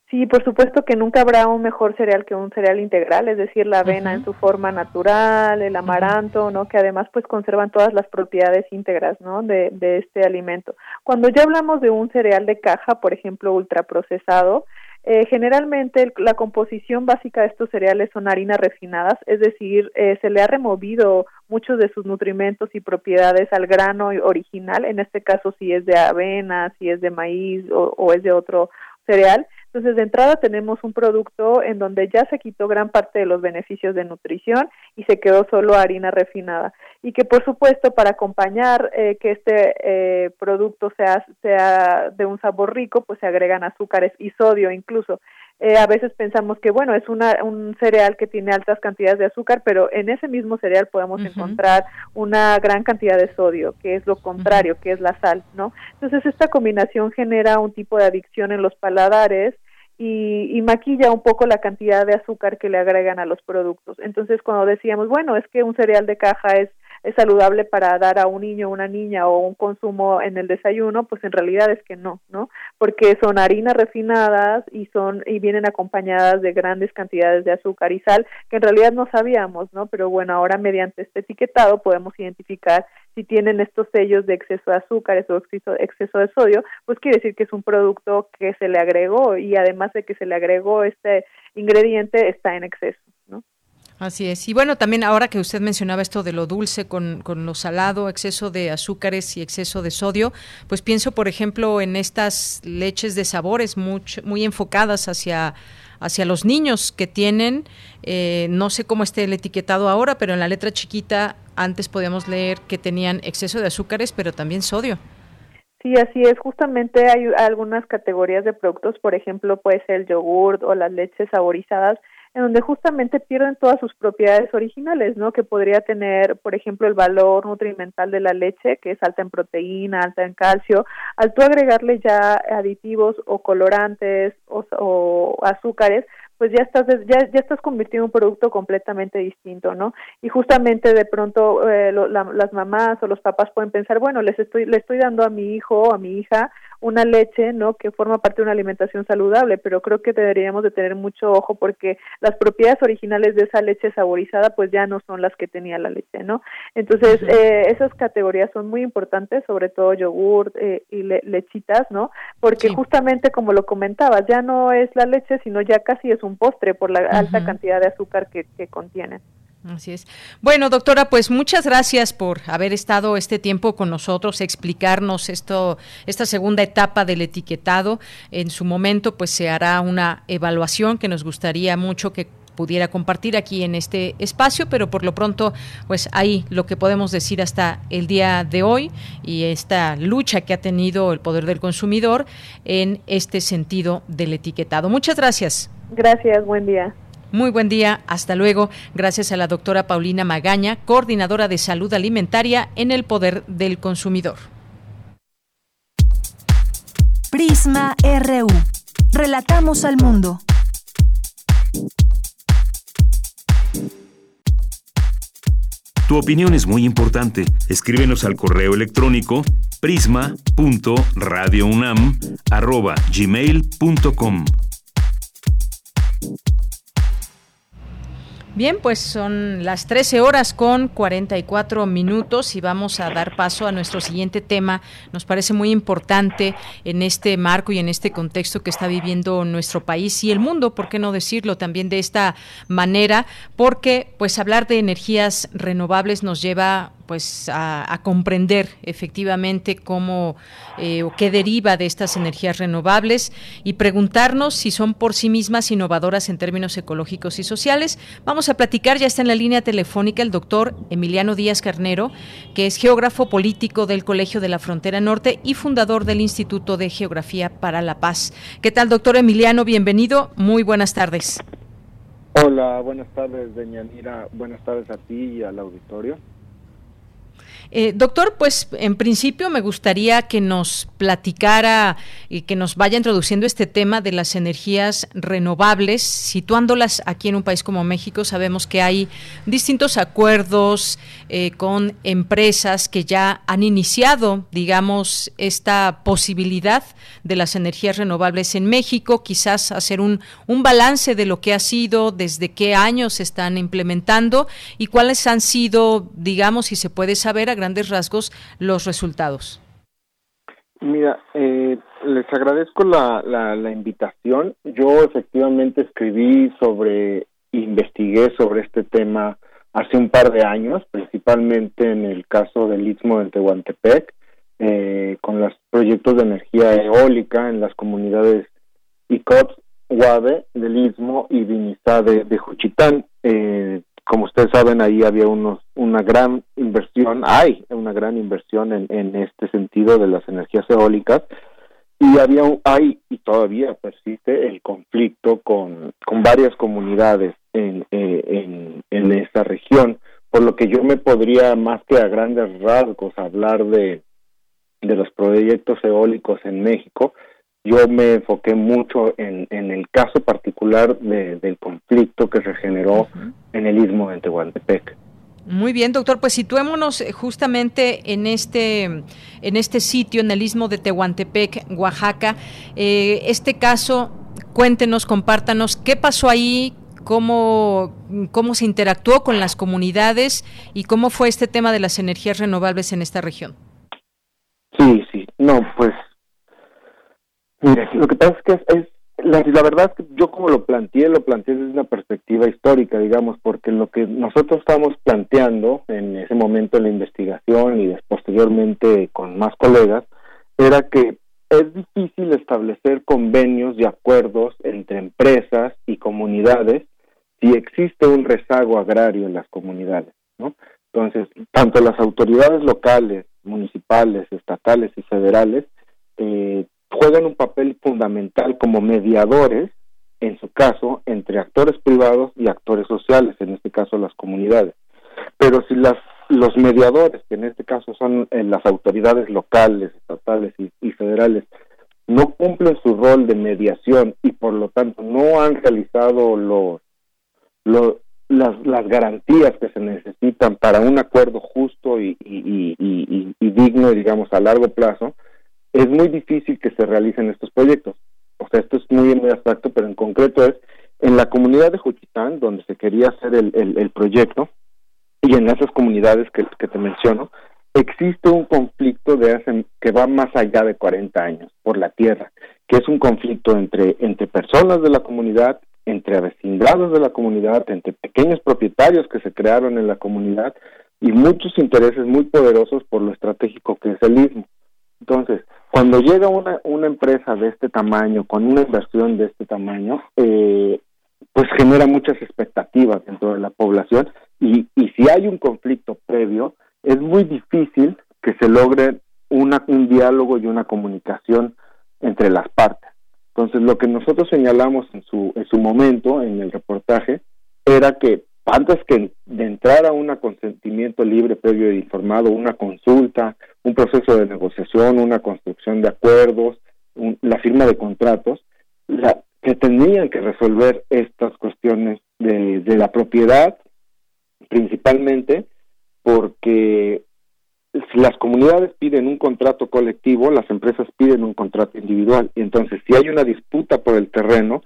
Sí, por supuesto que nunca habrá un mejor cereal que un cereal integral, es decir, la avena en su forma natural, el amaranto, ¿no? Que además pues conservan todas las propiedades íntegras, ¿no? De, de este alimento. Cuando ya hablamos de un cereal de caja, por ejemplo, ultraprocesado, eh, generalmente la composición básica de estos cereales son harinas refinadas, es decir, eh, se le ha removido muchos de sus nutrimentos y propiedades al grano original, en este caso si es de avena, si es de maíz o es de otro cereal, entonces, de entrada tenemos un producto en donde ya se quitó gran parte de los beneficios de nutrición y se quedó solo harina refinada. Y que, por supuesto, para acompañar eh, que este eh, producto sea, sea de un sabor rico, pues se agregan azúcares y sodio incluso. Eh, a veces pensamos que, bueno, es una, un cereal que tiene altas cantidades de azúcar, pero en ese mismo cereal podemos encontrar una gran cantidad de sodio, que es lo contrario, que es la sal, ¿no? Entonces, esta combinación genera un tipo de adicción en los paladares y, y, maquilla un poco la cantidad de azúcar que le agregan a los productos. Entonces, cuando decíamos, bueno, es que un cereal de caja es es saludable para dar a un niño una niña o un consumo en el desayuno, pues en realidad es que no, ¿no? Porque son harinas refinadas y son y vienen acompañadas de grandes cantidades de azúcar y sal que en realidad no sabíamos, ¿no? Pero bueno, ahora mediante este etiquetado podemos identificar si tienen estos sellos de exceso de azúcares o exceso, de sodio, pues quiere decir que es un producto que se le agregó y además de que se le agregó este ingrediente está en exceso. Así es. Y bueno, también ahora que usted mencionaba esto de lo dulce con, con lo salado, exceso de azúcares y exceso de sodio, pues pienso, por ejemplo, en estas leches de sabores mucho, muy enfocadas hacia hacia los niños que tienen, eh, no sé cómo esté el etiquetado ahora, pero en la letra chiquita antes podíamos leer que tenían exceso de azúcares, pero también sodio. Sí, así es. Justamente hay algunas categorías de productos, por ejemplo, puede ser el yogur o las leches saborizadas, en donde justamente pierden todas sus propiedades originales, ¿no? Que podría tener, por ejemplo, el valor nutrimental de la leche, que es alta en proteína, alta en calcio, al tú agregarle ya aditivos o colorantes o, azúcares, pues ya estás ya, ya estás convirtiendo un producto completamente distinto, ¿no? Y justamente de pronto eh, las mamás o los papás pueden pensar, bueno, les estoy le estoy dando a mi hijo o a mi hija una leche, ¿no? Que forma parte de una alimentación saludable, pero creo que deberíamos de tener mucho ojo porque las propiedades originales de esa leche saborizada pues ya no son las que tenía la leche, ¿no? Entonces, eh, esas categorías son muy importantes, sobre todo yogur eh, y lechitas, ¿no? Porque justamente como lo comentabas, ya no es la leche, sino ya casi es un postre por la alta cantidad de azúcar que, que contiene. Así es. Bueno, doctora, pues muchas gracias por haber estado este tiempo con nosotros, explicarnos esto, esta segunda etapa del etiquetado. En su momento, pues se hará una evaluación que nos gustaría mucho que pudiera compartir aquí en este espacio, pero por lo pronto, pues ahí lo que podemos decir hasta el día de hoy y esta lucha que ha tenido el poder del consumidor en este sentido del etiquetado. Muchas gracias. Gracias, buen día. Muy buen día, hasta luego. Gracias a la doctora Paulina Magaña, coordinadora de salud alimentaria en el Poder del Consumidor. Prisma RU. Relatamos al mundo. Tu opinión es muy importante. Escríbenos al correo electrónico prisma.radiounam@gmail.com. Bien, pues son las 13 horas con 44 minutos y vamos a dar paso a nuestro siguiente tema. Nos parece muy importante en este marco y en este contexto que está viviendo nuestro país y el mundo, ¿por qué no decirlo también de esta manera? Porque pues hablar de energías renovables nos lleva pues a, comprender efectivamente cómo eh, o qué deriva de estas energías renovables y preguntarnos si son por sí mismas innovadoras en términos ecológicos y sociales. Vamos a platicar, ya está en la línea telefónica el doctor Emiliano Díaz Carnero, que es geógrafo político del Colegio de la Frontera Norte y fundador del Instituto de Geografía para la Paz. ¿Qué tal, doctor Emiliano? Bienvenido. Muy buenas tardes. Hola, buenas tardes, Deñanira. Buenas tardes a ti y al auditorio. Eh, doctor, pues en principio me gustaría que nos platicara y que nos vaya introduciendo este tema de las energías renovables, situándolas aquí en un país como México. Sabemos que hay distintos acuerdos eh, con empresas que ya han iniciado, digamos, esta posibilidad de las energías renovables en México, quizás hacer un, un balance de lo que ha sido, desde qué años se están implementando y cuáles han sido, digamos, si se puede saber, grandes rasgos los resultados? Mira, eh, les agradezco la, invitación. Yo efectivamente escribí sobre, investigué sobre este tema hace un par de años, principalmente en el caso del Istmo de Tehuantepec, eh, con los proyectos de energía eólica en las comunidades ICOPS, Guave del Istmo y Vinizá de, de Juchitán. Eh, como ustedes saben, ahí había unos, una gran inversión, hay una gran inversión en, este sentido de las energías eólicas. Y había hay y todavía persiste el conflicto con, con varias comunidades en, eh, en, en esa región, por lo que yo me podría más que a grandes rasgos hablar de, de los proyectos eólicos en México, yo me enfoqué mucho en, en el caso particular del conflicto que se generó en el istmo de Tehuantepec. Muy bien, doctor, pues situémonos eh, justamente en este, en este sitio, en el istmo de Tehuantepec, Oaxaca. Eh, este caso, cuéntenos, compártanos, ¿qué pasó ahí? Cómo, cómo se interactuó con las comunidades y cómo fue este tema de las energías renovables en esta región. Sí, sí, no, pues Mire, lo que pasa es que es, la, verdad es que yo como lo planteé, lo planteé desde una perspectiva histórica, digamos, porque lo que nosotros estamos planteando en ese momento en la investigación y posteriormente con más colegas, era que es difícil establecer convenios y acuerdos entre empresas y comunidades si existe un rezago agrario en las comunidades, ¿no? Entonces, tanto las autoridades locales, municipales, estatales y federales eh, juegan un papel fundamental como mediadores, en su caso, entre actores privados y actores sociales, en este caso las comunidades. Pero si las los mediadores, que en este caso son eh, las autoridades locales, estatales y, federales, no cumplen su rol de mediación y por lo tanto no han realizado los, las, las garantías que se necesitan para un acuerdo justo y, y, digno, digamos, a largo plazo, es muy difícil que se realicen estos proyectos. O sea, esto es muy, muy abstracto, pero en concreto es en la comunidad de Juchitán, donde se quería hacer el, el, proyecto, y en esas comunidades que, que te menciono, existe un conflicto de hace, que va más allá de 40 años por la tierra, que es un conflicto entre, entre personas de la comunidad, entre vecindados de la comunidad, entre pequeños propietarios que se crearon en la comunidad y muchos intereses muy poderosos por lo estratégico que es el istmo. Entonces, cuando llega una, una empresa de este tamaño, con una inversión de este tamaño, eh, pues genera muchas expectativas dentro de la población y, y si hay un conflicto previo, es muy difícil que se logre una, un diálogo y una comunicación entre las partes. Entonces, lo que nosotros señalamos en su, en su momento, en el reportaje, era que antes que de entrar a un consentimiento libre, previo e informado, una consulta, un proceso de negociación, una construcción de acuerdos, la firma de contratos, la, que tenían que resolver estas cuestiones de, la propiedad, principalmente porque las comunidades piden un contrato colectivo, las empresas piden un contrato individual. Entonces, si hay una disputa por el terreno,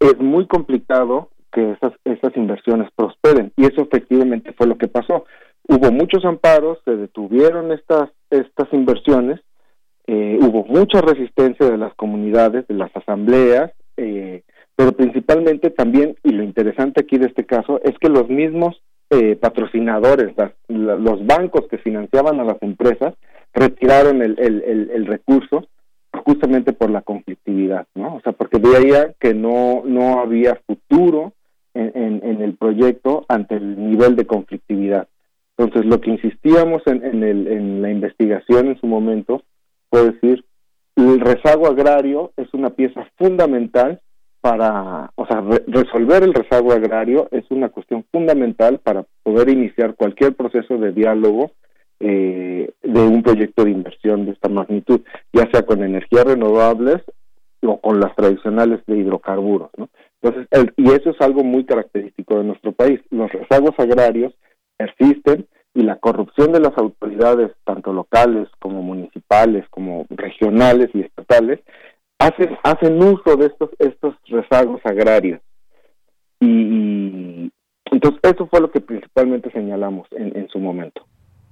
es muy complicado que esas, esas inversiones prosperen. Y eso efectivamente fue lo que pasó. Hubo muchos amparos, se detuvieron estas, estas inversiones, eh, hubo mucha resistencia de las comunidades, de las asambleas, eh, pero principalmente también, y lo interesante aquí de este caso, es que los mismos eh, patrocinadores, los bancos que financiaban a las empresas, retiraron el, el, el, recurso justamente por la conflictividad, ¿no? O sea, porque veía que no, no había futuro en, el proyecto ante el nivel de conflictividad. Entonces, lo que insistíamos en, en, el, en la investigación en su momento fue decir, el rezago agrario es una pieza fundamental para, o sea, resolver el rezago agrario es una cuestión fundamental para poder iniciar cualquier proceso de diálogo eh, de un proyecto de inversión de esta magnitud, ya sea con energías renovables o con las tradicionales de hidrocarburos, ¿no? Entonces, y eso es algo muy característico de nuestro país. Los rezagos agrarios persisten y la corrupción de las autoridades, tanto locales como municipales, como regionales y estatales, hacen, hacen uso de estos, estos rezagos agrarios. Y, entonces eso fue lo que principalmente señalamos en, en su momento.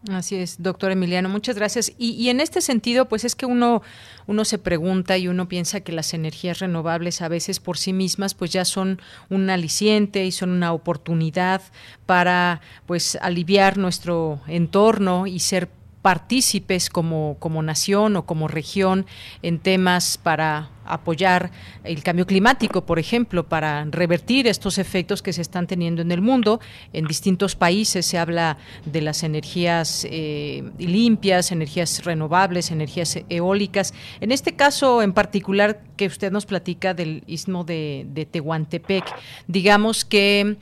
Así es, doctor Emiliano, muchas gracias. Y, y, en este sentido, pues es que uno, uno se pregunta y uno piensa que las energías renovables a veces por sí mismas pues ya son un aliciente y son una oportunidad para pues aliviar nuestro entorno y ser partícipes como, como nación o como región en temas para apoyar el cambio climático, por ejemplo, para revertir estos efectos que se están teniendo en el mundo. En distintos países se habla de las energías eh, limpias, energías renovables, energías eólicas. En este caso en particular que usted nos platica del istmo de, Tehuantepec, digamos que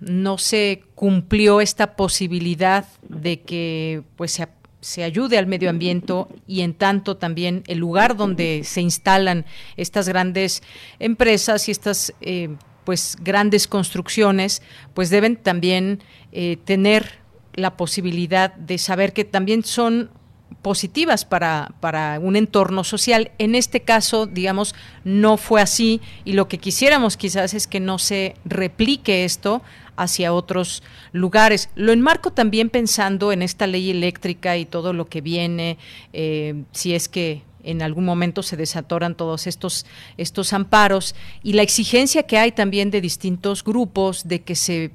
no se cumplió esta posibilidad de que pues se se ayude al medio ambiente y en tanto también el lugar donde se instalan estas grandes empresas y estas eh, pues grandes construcciones pues deben también eh, tener la posibilidad de saber que también son positivas para, para un entorno social. En este caso, digamos, no fue así y lo que quisiéramos quizás es que no se replique esto hacia otros lugares. Lo enmarco también pensando en esta ley eléctrica y todo lo que viene, eh, si es que en algún momento se desatoran todos estos, estos amparos y la exigencia que hay también de distintos grupos de que se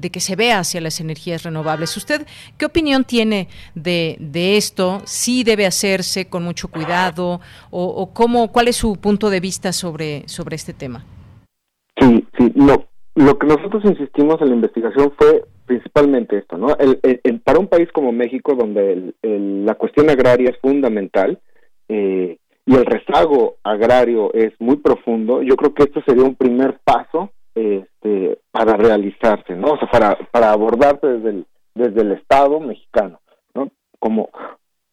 de que se vea hacia las energías renovables. ¿Usted qué opinión tiene de, de esto? ¿Sí debe hacerse con mucho cuidado? ¿O, cómo, cuál es su punto de vista sobre, sobre este tema? Sí, sí, lo, lo que nosotros insistimos en la investigación fue principalmente esto, ¿no? El, para un país como México, donde la cuestión agraria es fundamental eh, y el rezago agrario es muy profundo, yo creo que esto sería un primer paso este, para realizarse, ¿no? O sea, para, para abordarse desde el, desde el Estado mexicano, ¿no? Como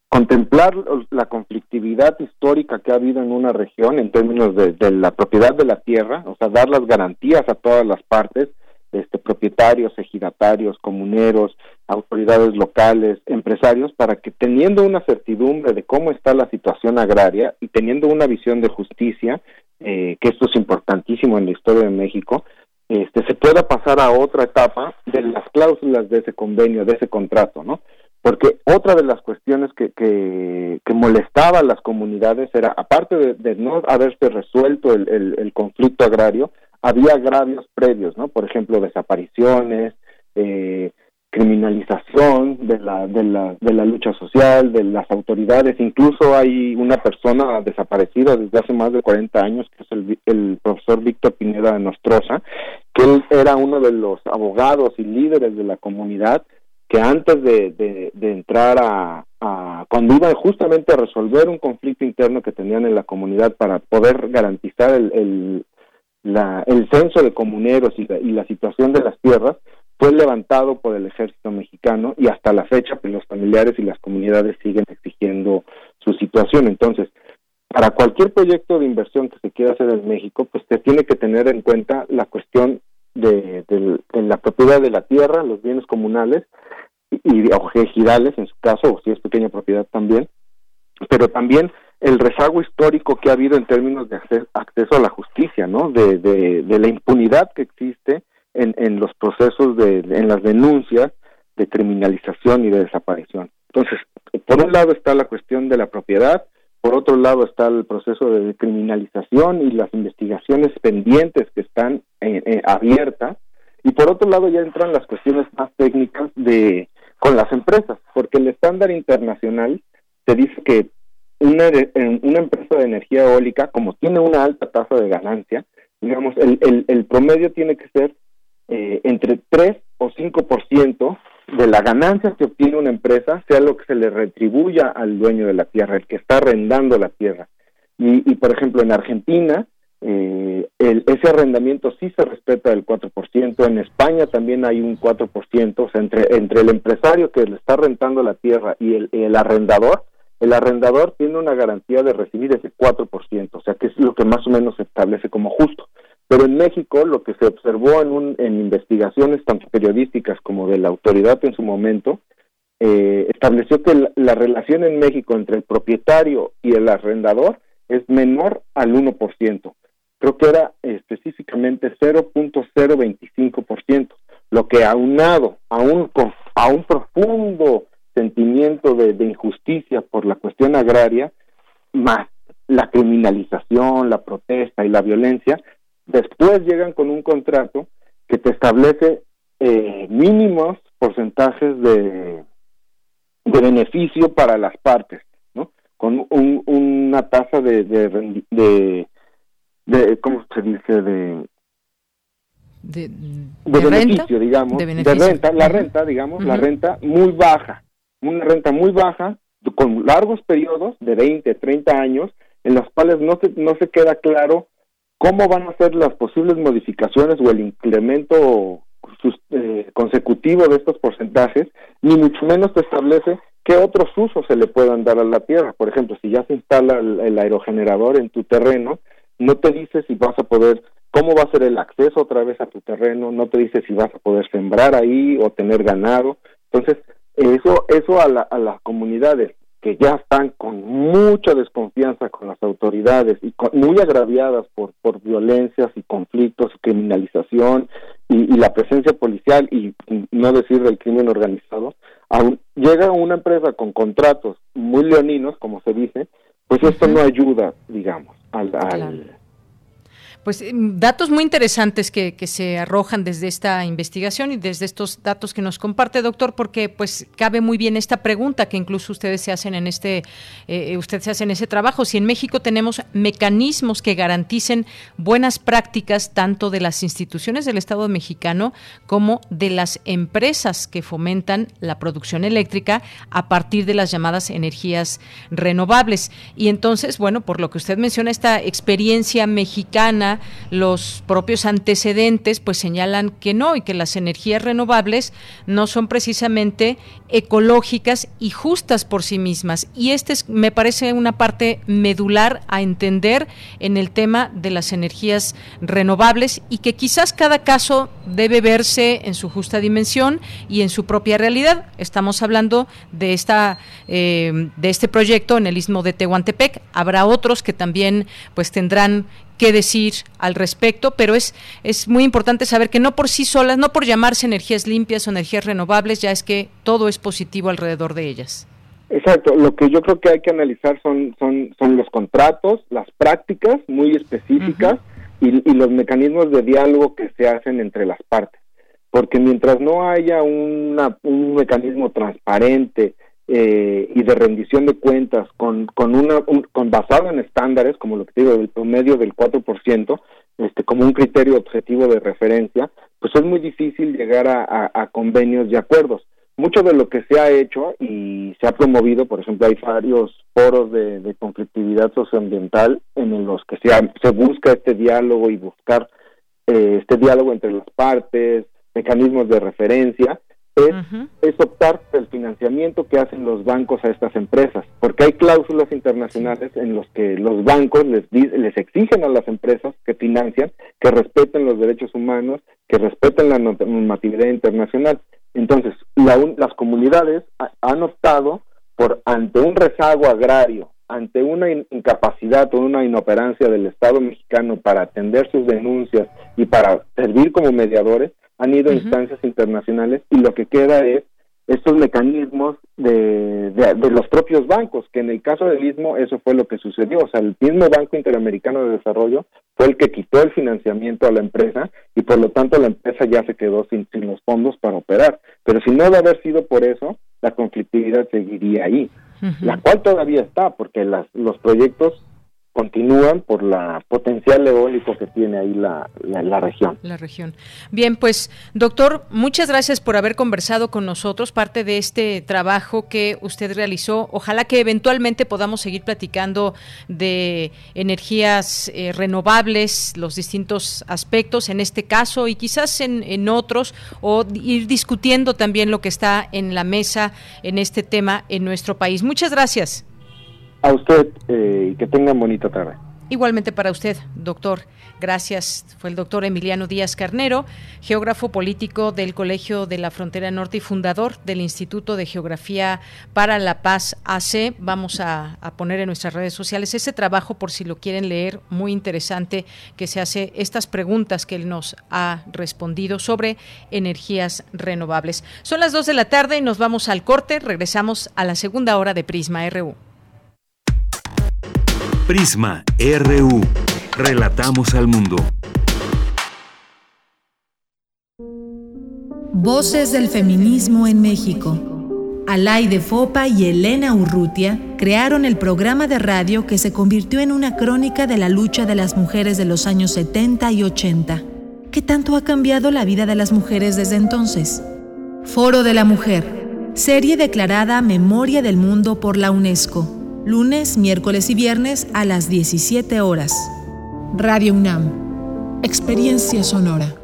contemplar la conflictividad histórica que ha habido en una región en términos de, la propiedad de la tierra, o sea, dar las garantías a todas las partes, este, propietarios, ejidatarios, comuneros, autoridades locales, empresarios, para que teniendo una certidumbre de cómo está la situación agraria y teniendo una visión de justicia, eh, que esto es importantísimo en la historia de México, este, se pueda pasar a otra etapa de las cláusulas de ese convenio, de ese contrato, ¿no? Porque otra de las cuestiones que, que, molestaba a las comunidades era, aparte de, no haberse resuelto el, conflicto agrario, había agravios previos, ¿no? Por ejemplo, desapariciones, eh, criminalización de la, de, la, de la lucha social, de las autoridades. Incluso hay una persona desaparecida desde hace más de 40 años, que es el, el profesor Víctor Pineda de Nostroza, que él era uno de los abogados y líderes de la comunidad que antes de, de, entrar a, cuando iban justamente a resolver un conflicto interno que tenían en la comunidad para poder garantizar el, el, la, el censo de comuneros y la, y la situación de las tierras, fue levantado por el ejército mexicano y hasta la fecha pues los familiares y las comunidades siguen exigiendo su situación. Entonces, para cualquier proyecto de inversión que se quiera hacer en México, pues se tiene que tener en cuenta la cuestión de, la propiedad de la tierra, los bienes comunales y, o ejidales en su caso, o si es pequeña propiedad también, pero también el rezago histórico que ha habido en términos de acceso, a la justicia, ¿no? De, de, la impunidad que existe en, en los procesos de, en las denuncias de criminalización y de desaparición. Entonces, por un lado está la cuestión de la propiedad, por otro lado está el proceso de criminalización y las investigaciones pendientes que están eh, eh, abiertas, y por otro lado ya entran las cuestiones más técnicas de con las empresas, porque el estándar internacional te dice que una, una empresa de energía eólica, como tiene una alta tasa de ganancia, digamos, el, el, el promedio tiene que ser eh, entre 3 o 5% de la ganancia que obtiene una empresa sea lo que se le retribuya al dueño de la tierra, el que está arrendando la tierra. Y, y por ejemplo, en Argentina, eh, el, ese arrendamiento sí se respeta del 4%, en España también hay un 4%, o sea, entre, entre el empresario que le está rentando la tierra y el, el arrendador, el arrendador tiene una garantía de recibir ese 4%, o sea, que es lo que más o menos se establece como justo. Pero en México lo que se observó en, en investigaciones tanto periodísticas como de la autoridad en su momento, eh, estableció que la, relación en México entre el propietario y el arrendador es menor al 1%. Creo que era específicamente 0.025%, lo que aunado a un, a un profundo sentimiento de injusticia por la cuestión agraria, más la criminalización, la protesta y la violencia, Después llegan con un contrato que te establece eh, mínimos porcentajes de, de beneficio para las partes, ¿no? Con un, una tasa de, de, de, ¿cómo se dice? De, de, beneficio, digamos, de, renta, la renta, digamos, la renta muy baja, una renta muy baja, con largos periodos de 20, 30 años, en los cuales no se, no se queda claro cómo van a ser las posibles modificaciones o el incremento eh, consecutivo de estos porcentajes, ni mucho menos se establece qué otros usos se le puedan dar a la tierra. Por ejemplo, si ya se instala el, aerogenerador en tu terreno, no te dice si vas a poder, cómo va a ser el acceso otra vez a tu terreno, no te dice si vas a poder sembrar ahí o tener ganado. Entonces, eso, eso a, a las comunidades que ya están con mucha desconfianza con las autoridades y muy agraviadas por, por violencias y conflictos y criminalización y, la presencia policial y no decir del crimen organizado, llega una empresa con contratos muy leoninos, como se dice, pues esto no ayuda, digamos, al, pues em, datos muy interesantes que, se arrojan desde esta investigación y desde estos datos que nos comparte, doctor, porque pues cabe muy bien esta pregunta que incluso ustedes se hacen en este, eh, eh, usted se hace en ese trabajo. Si en México tenemos mecanismos que garanticen buenas prácticas tanto de las instituciones del Estado mexicano como de las empresas que fomentan la producción eléctrica a partir de las llamadas energías renovables. Y entonces, bueno, por lo que usted menciona, esta experiencia mexicana los propios antecedentes pues señalan que no y que las energías renovables no son precisamente ecológicas y justas por sí mismas. Y este es, me parece una parte medular a entender en el tema de las energías renovables y que quizás cada caso debe verse en su justa dimensión y en su propia realidad. Estamos hablando de esta eh, de este proyecto en el istmo de Tehuantepec. Habrá otros que también pues tendrán que decir al respecto, pero es, es muy importante saber que no por sí solas, no por llamarse energías limpias o energías renovables, ya es que todo es positivo alrededor de ellas. Exacto, lo que yo creo que hay que analizar son, son, son los contratos, las prácticas muy específicas y, y, los mecanismos de diálogo que se hacen entre las partes. Porque mientras no haya una, un mecanismo transparente, eh, y de rendición de cuentas con, con una con basado en estándares como lo que digo del promedio del 4% este como un criterio objetivo de referencia pues es muy difícil llegar a, convenios y acuerdos. Mucho de lo que se ha hecho y se ha promovido por ejemplo hay varios foros de, de conflictividad socioambiental en los que se, se busca este diálogo y buscar eh, este diálogo entre las partes mecanismos de referencia es, optar por el financiamiento que hacen los bancos a estas empresas, porque hay cláusulas internacionales en los que los bancos les, les exigen a las empresas que financian que respeten los derechos humanos, que respeten la normatividad internacional. Entonces, las comunidades han optado por, ante un rezago agrario, ante una incapacidad o una inoperancia del Estado mexicano para atender sus denuncias y para servir como mediadores, han ido a instancias internacionales y lo que queda es estos mecanismos de, de, los propios bancos, que en el caso del Istmo eso fue lo que sucedió, o sea, el mismo Banco Interamericano de Desarrollo fue el que quitó el financiamiento a la empresa y por lo tanto la empresa ya se quedó sin, sin los fondos para operar. Pero si no de haber sido por eso, la conflictividad seguiría ahí, la cual todavía está, porque las, los proyectos continúan por la potencial eólico que tiene ahí la, la, región. La región. Bien, pues doctor, muchas gracias por haber conversado con nosotros, parte de este trabajo que usted realizó. Ojalá que eventualmente podamos seguir platicando de energías eh, renovables, los distintos aspectos en este caso y quizás en, en otros, o ir discutiendo también lo que está en la mesa en este tema en nuestro país. Muchas gracias. A usted eh, y que tengan bonita tarde. Igualmente para usted, doctor. Gracias. Fue el doctor Emiliano Díaz Carnero, geógrafo político del Colegio de la Frontera Norte y fundador del Instituto de Geografía para la Paz AC. Vamos a, poner en nuestras redes sociales ese trabajo por si lo quieren leer, muy interesante, que se hace estas preguntas que él nos ha respondido sobre energías renovables. Son las 2 de la tarde y nos vamos al corte. Regresamos a la segunda hora de Prisma RU. Prisma RU. Relatamos al mundo. Voces del feminismo en México. Alay de Fopa y Elena Urrutia crearon el programa de radio que se convirtió en una crónica de la lucha de las mujeres de los años 70 y 80. ¿Qué tanto ha cambiado la vida de las mujeres desde entonces? Foro de la Mujer, serie declarada Memoria del Mundo por la UNESCO lunes, miércoles y viernes a las 17 horas. Radio UNAM. Experiencia sonora.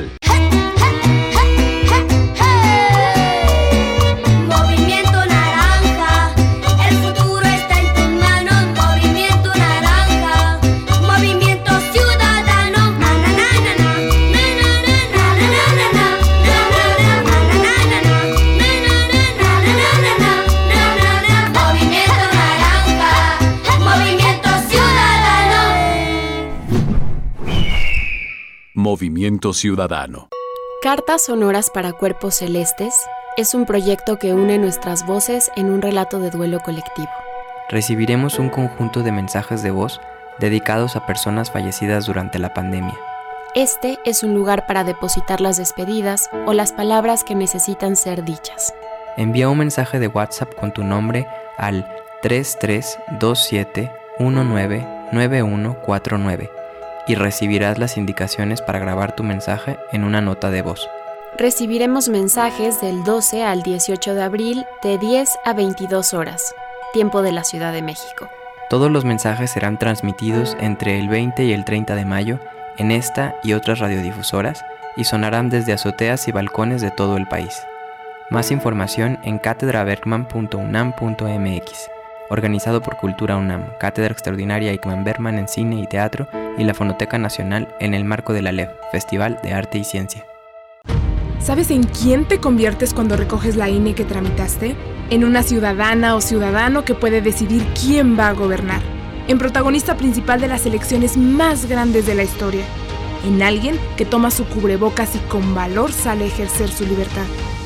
Movimiento Movimiento Ciudadano. Cartas Sonoras para Cuerpos Celestes es un proyecto que une nuestras voces en un relato de duelo colectivo. Recibiremos un conjunto de mensajes de voz dedicados a personas fallecidas durante la pandemia. Este es un lugar para depositar las despedidas o las palabras que necesitan ser dichas. Envía un mensaje de WhatsApp con tu nombre al 3327199149 y recibirás las indicaciones para grabar tu mensaje en una nota de voz. Recibiremos mensajes del 12 al 18 de abril de 10 a 22 horas, tiempo de la Ciudad de México. Todos los mensajes serán transmitidos entre el 20 y el 30 de mayo en esta y otras radiodifusoras y sonarán desde azoteas y balcones de todo el país. Más información en catedrabergman.unam.mx. Organizado por Cultura UNAM, Cátedra Extraordinaria Ikman Berman en Cine y Teatro y la Fonoteca Nacional en el marco de la LEV, Festival de Arte y Ciencia. ¿Sabes en quién te conviertes cuando recoges la INE que tramitaste? En una ciudadana o ciudadano que puede decidir quién va a gobernar. En protagonista principal de las elecciones más grandes de la historia. En alguien que toma su cubrebocas y con valor sale a ejercer su libertad.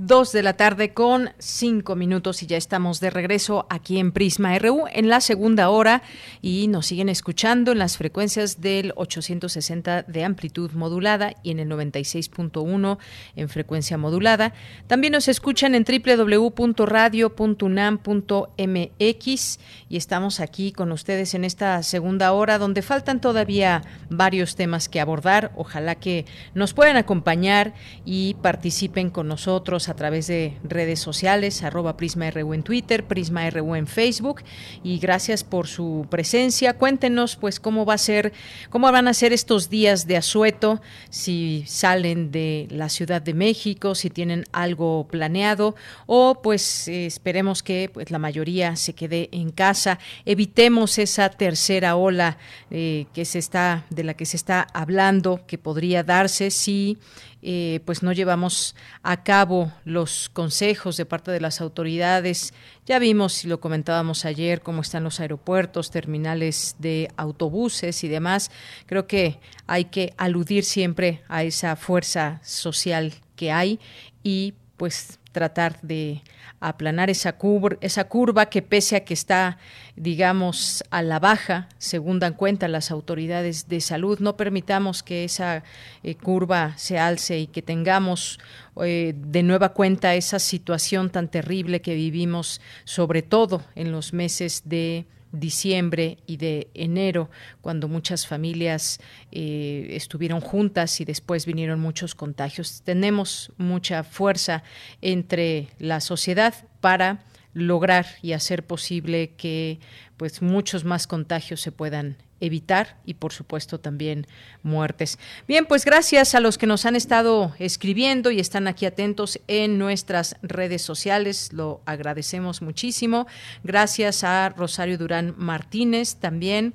Dos de la tarde con cinco minutos y ya estamos de regreso aquí en Prisma RU en la segunda hora y nos siguen escuchando en las frecuencias del 860 de amplitud modulada y en el 96.1 en frecuencia modulada. También nos escuchan en www.radio.unam.mx y estamos aquí con ustedes en esta segunda hora donde faltan todavía varios temas que abordar. Ojalá que nos puedan acompañar y participen con nosotros a través de redes sociales, arroba Prisma RU en Twitter, Prisma RU en Facebook. Y gracias por su presencia. Cuéntenos, pues, cómo va a ser, cómo van a ser estos días de asueto, si salen de la Ciudad de México, si tienen algo planeado, o pues esperemos que pues, la mayoría se quede en casa. Evitemos esa tercera ola eh, que se está, de la que se está hablando, que podría darse si eh, pues no llevamos a cabo los consejos de parte de las autoridades. Ya vimos, y lo comentábamos ayer, cómo están los aeropuertos, terminales de autobuses y demás. Creo que hay que aludir siempre a esa fuerza social que hay y pues tratar de aplanar esa, esa curva que pese a que está, digamos, a la baja, según dan cuenta las autoridades de salud, no permitamos que esa eh, curva se alce y que tengamos eh, de nueva cuenta esa situación tan terrible que vivimos, sobre todo en los meses de diciembre y de enero, cuando muchas familias eh, estuvieron juntas y después vinieron muchos contagios. Tenemos mucha fuerza entre la sociedad para lograr y hacer posible que pues muchos más contagios se puedan evitar y por supuesto también muertes. Bien, pues gracias a los que nos han estado escribiendo y están aquí atentos en nuestras redes sociales, lo agradecemos muchísimo. Gracias a Rosario Durán Martínez también.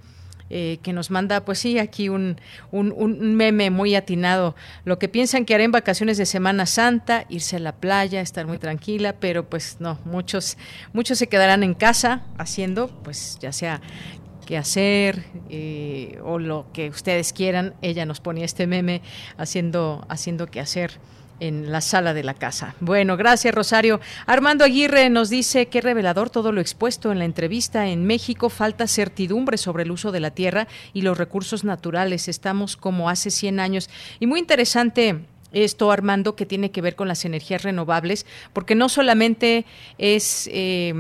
Eh, que nos manda, pues sí, aquí un, un, un, meme muy atinado. Lo que piensan que haré en vacaciones de Semana Santa, irse a la playa, estar muy tranquila, pero pues no, muchos, muchos se quedarán en casa haciendo, pues ya sea qué hacer eh, o lo que ustedes quieran. Ella nos ponía este meme haciendo, haciendo qué hacer en la sala de la casa. Bueno, gracias Rosario. Armando Aguirre nos dice que revelador todo lo expuesto en la entrevista. En México falta certidumbre sobre el uso de la tierra y los recursos naturales. Estamos como hace 100 años. Y muy interesante esto, Armando, que tiene que ver con las energías renovables, porque no solamente es eh,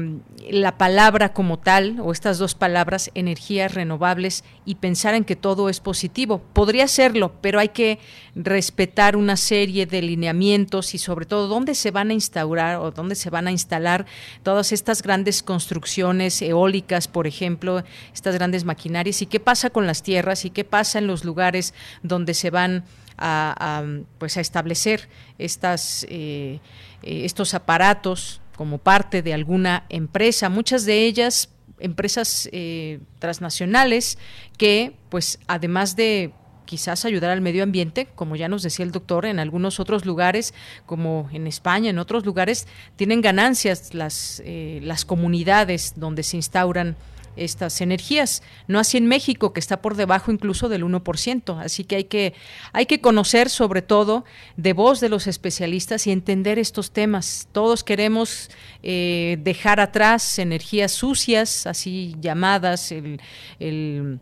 la palabra como tal, o estas dos palabras, energías renovables, y pensar en que todo es positivo. Podría serlo, pero hay que respetar una serie de lineamientos y sobre todo dónde se van a instaurar o dónde se van a instalar todas estas grandes construcciones eólicas, por ejemplo, estas grandes maquinarias, y qué pasa con las tierras y qué pasa en los lugares donde se van a, pues a establecer estas, eh, eh, estos aparatos como parte de alguna empresa, muchas de ellas empresas eh, transnacionales que pues además de quizás ayudar al medio ambiente, como ya nos decía el doctor, en algunos otros lugares, como en España, en otros lugares, tienen ganancias las, las comunidades donde se instauran estas energías. No así en México, que está por debajo incluso del 1%. Así que hay que, hay que conocer sobre todo de voz de los especialistas y entender estos temas. Todos queremos eh, dejar atrás energías sucias, así llamadas, el, el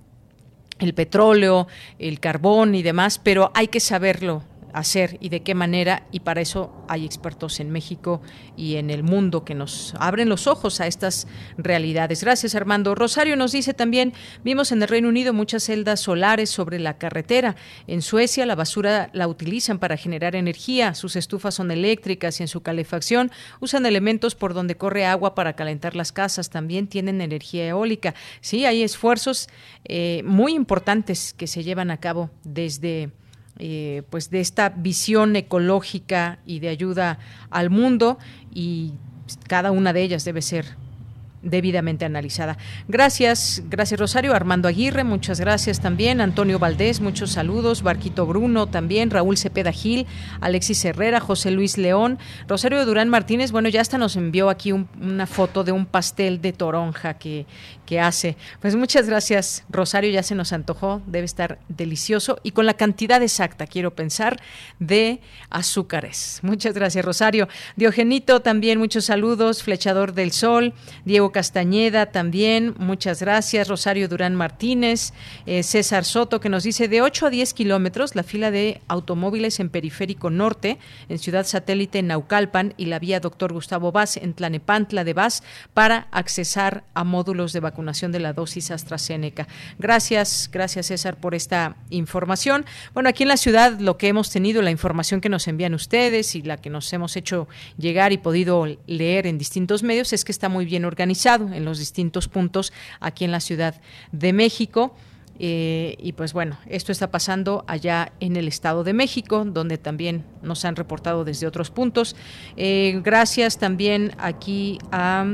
el petróleo, el carbón y demás, pero hay que saberlo hacer y de qué manera y para eso hay expertos en México y en el mundo que nos abren los ojos a estas realidades. Gracias Armando. Rosario nos dice también, vimos en el Reino Unido muchas celdas solares sobre la carretera. En Suecia la basura la utilizan para generar energía, sus estufas son eléctricas y en su calefacción usan elementos por donde corre agua para calentar las casas, también tienen energía eólica. Sí, hay esfuerzos eh, muy importantes que se llevan a cabo desde eh, pues de esta visión ecológica y de ayuda al mundo y cada una de ellas debe ser debidamente analizada. Gracias, gracias Rosario, Armando Aguirre, muchas gracias también, Antonio Valdés, muchos saludos, Barquito Bruno también, Raúl Cepeda Gil, Alexis Herrera, José Luis León, Rosario Durán Martínez, bueno, ya hasta nos envió aquí una foto de un pastel de toronja que, que hace. Pues muchas gracias, Rosario, ya se nos antojó, debe estar delicioso y con la cantidad exacta, quiero pensar, de azúcares. Muchas gracias, Rosario. Diogenito también, muchos saludos, Flechador del Sol, Castañeda también, muchas gracias. Rosario Durán Martínez, eh, César Soto, que nos dice de 8 a 10 kilómetros la fila de automóviles en Periférico Norte, en Ciudad Satélite, en Naucalpan, y la vía Doctor Gustavo Vaz en Tlanepantla de Vaz para accesar a módulos de vacunación de la dosis AstraZeneca. Gracias, gracias César por esta información. Bueno, aquí en la ciudad lo que hemos tenido, la información que nos envían ustedes y la que nos hemos hecho llegar y podido leer en distintos medios es que está muy bien organizado en los distintos puntos aquí en la Ciudad de México. Eh, y pues bueno, esto está pasando allá en el Estado de México, donde también nos han reportado desde otros puntos. Eh, gracias también aquí a,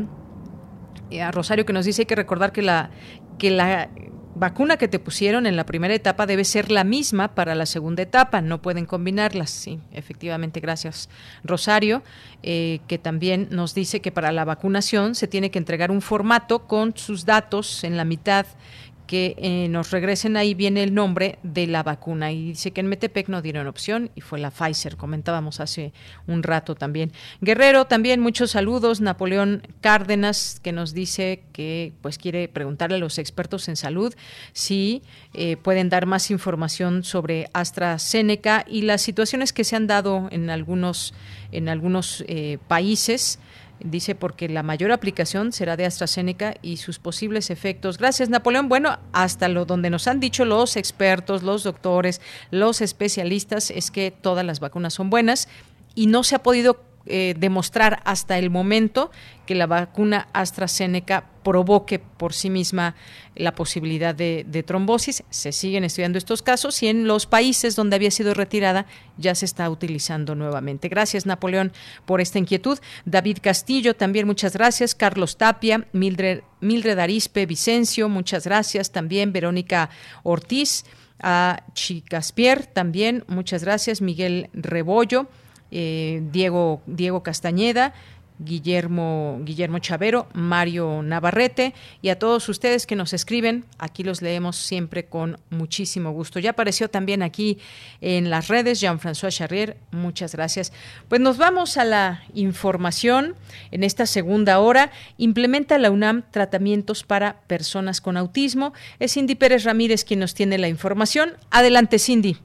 a Rosario que nos dice hay que recordar que la que la vacuna que te pusieron en la primera etapa debe ser la misma para la segunda etapa, no pueden combinarlas. Sí, efectivamente, gracias Rosario, eh, que también nos dice que para la vacunación se tiene que entregar un formato con sus datos en la mitad que eh, nos regresen ahí viene el nombre de la vacuna y dice que en Metepec no dieron opción y fue la Pfizer, comentábamos hace un rato también. Guerrero, también muchos saludos. Napoleón Cárdenas que nos dice que pues quiere preguntarle a los expertos en salud si eh, pueden dar más información sobre AstraZeneca y las situaciones que se han dado en algunos en algunos eh, países Dice porque la mayor aplicación será de AstraZeneca y sus posibles efectos. Gracias, Napoleón. Bueno, hasta lo donde nos han dicho los expertos, los doctores, los especialistas, es que todas las vacunas son buenas y no se ha podido eh, demostrar hasta el momento que la vacuna AstraZeneca provoque por sí misma la posibilidad de, trombosis. Se siguen estudiando estos casos y en los países donde había sido retirada ya se está utilizando nuevamente. Gracias, Napoleón, por esta inquietud. David Castillo, también muchas gracias. Carlos Tapia, Mildred, Mildred Arispe Vicencio, muchas gracias. También Verónica Ortiz, a Chicaspier, también muchas gracias. Miguel Rebollo. Eh, Diego, Diego Castañeda, Guillermo, Guillermo Chavero, Mario Navarrete y a todos ustedes que nos escriben. Aquí los leemos siempre con muchísimo gusto. Ya apareció también aquí en las redes Jean-François Charrier. Muchas gracias. Pues nos vamos a la información en esta segunda hora. Implementa la UNAM tratamientos para personas con autismo. Es Cindy Pérez Ramírez quien nos tiene la información. Adelante, Cindy.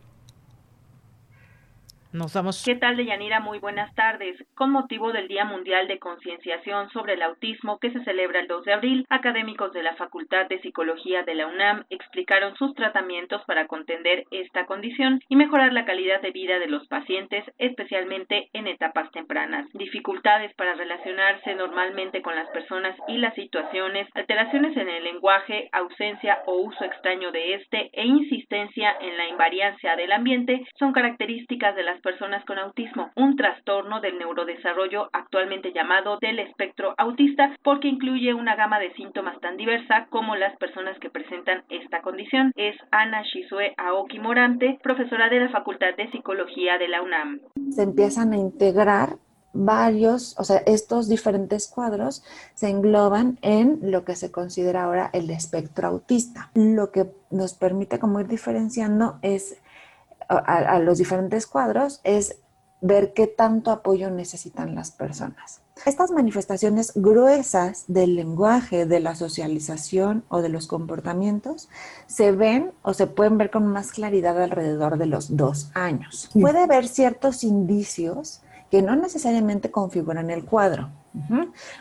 Nos damos. ¿Qué tal, Deyanira? Muy buenas tardes. Con motivo del Día Mundial de Concienciación sobre el Autismo que se celebra el 2 de abril, académicos de la Facultad de Psicología de la UNAM explicaron sus tratamientos para contender esta condición y mejorar la calidad de vida de los pacientes, especialmente en etapas tempranas. Dificultades para relacionarse normalmente con las personas y las situaciones, alteraciones en el lenguaje, ausencia o uso extraño de este e insistencia en la invariancia del ambiente son características de las personas con autismo, un trastorno del neurodesarrollo actualmente llamado del espectro autista porque incluye una gama de síntomas tan diversa como las personas que presentan esta condición. Es Ana Shizue Aoki Morante, profesora de la Facultad de Psicología de la UNAM. Se empiezan a integrar varios, o sea, estos diferentes cuadros se engloban en lo que se considera ahora el espectro autista. Lo que nos permite como ir diferenciando es a, a, los diferentes cuadros es ver qué tanto apoyo necesitan las personas. Estas manifestaciones gruesas del lenguaje, de la socialización o de los comportamientos se ven o se pueden ver con más claridad alrededor de los dos años. Puede haber ciertos indicios que no necesariamente configuran el cuadro.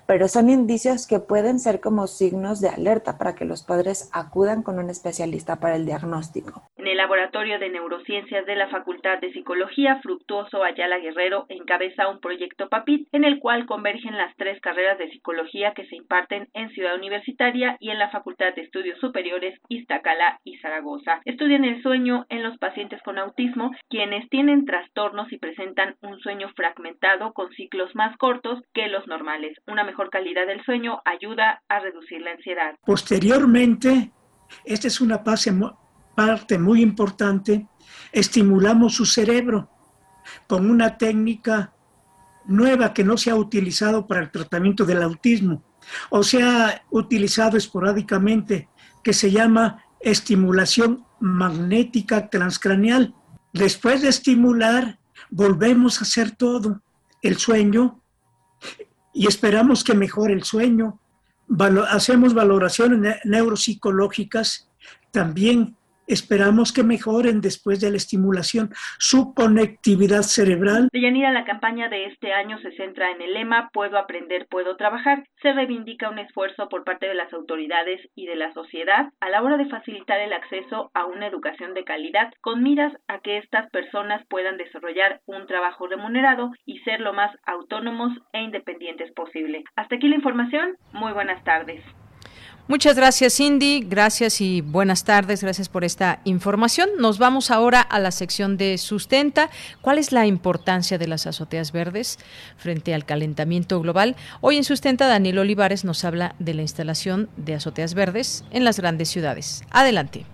Pero son indicios que pueden ser como signos de alerta para que los padres acudan con un especialista para el diagnóstico. En el Laboratorio de Neurociencias de la Facultad de Psicología, Fructuoso Ayala Guerrero encabeza un proyecto PAPIT en el cual convergen las tres carreras de psicología que se imparten en Ciudad Universitaria y en la Facultad de Estudios Superiores Iztacala y Zaragoza. Estudian el sueño en los pacientes con autismo, quienes tienen trastornos y presentan un sueño fragmentado con ciclos más cortos que los normales. Una mejor calidad del sueño ayuda a reducir la ansiedad. Posteriormente, esta es una parte muy importante, estimulamos su cerebro con una técnica nueva que no se ha utilizado para el tratamiento del autismo o se ha utilizado esporádicamente, que se llama estimulación magnética transcraneal. Después de estimular, volvemos a hacer todo, el sueño, y esperamos que mejore el sueño. Hacemos valoraciones neuropsicológicas, también Esperamos que mejoren después de la estimulación su conectividad cerebral. Deyanira, la campaña de este año se centra en el lema Puedo aprender, puedo trabajar. Se reivindica un esfuerzo por parte de las autoridades y de la sociedad a la hora de facilitar el acceso a una educación de calidad con miras a que estas personas puedan desarrollar un trabajo remunerado y ser lo más autónomos e independientes posible. Hasta aquí la información. Muy buenas tardes. Muchas gracias, Cindy. Gracias y buenas tardes. Gracias por esta información. Nos vamos ahora a la sección de sustenta. ¿Cuál es la importancia de las azoteas verdes frente al calentamiento global? Hoy en Sustenta, Daniel Olivares nos habla de la instalación de azoteas verdes en las grandes ciudades. Adelante.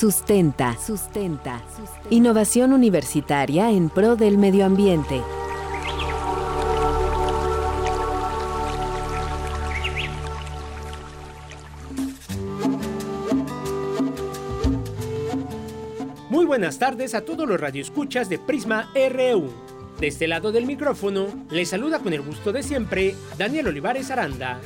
Sustenta. Sustenta. Innovación universitaria en pro del medio ambiente. Muy buenas tardes a todos los radioescuchas de Prisma RU. De este lado del micrófono, les saluda con el gusto de siempre Daniel Olivares Aranda.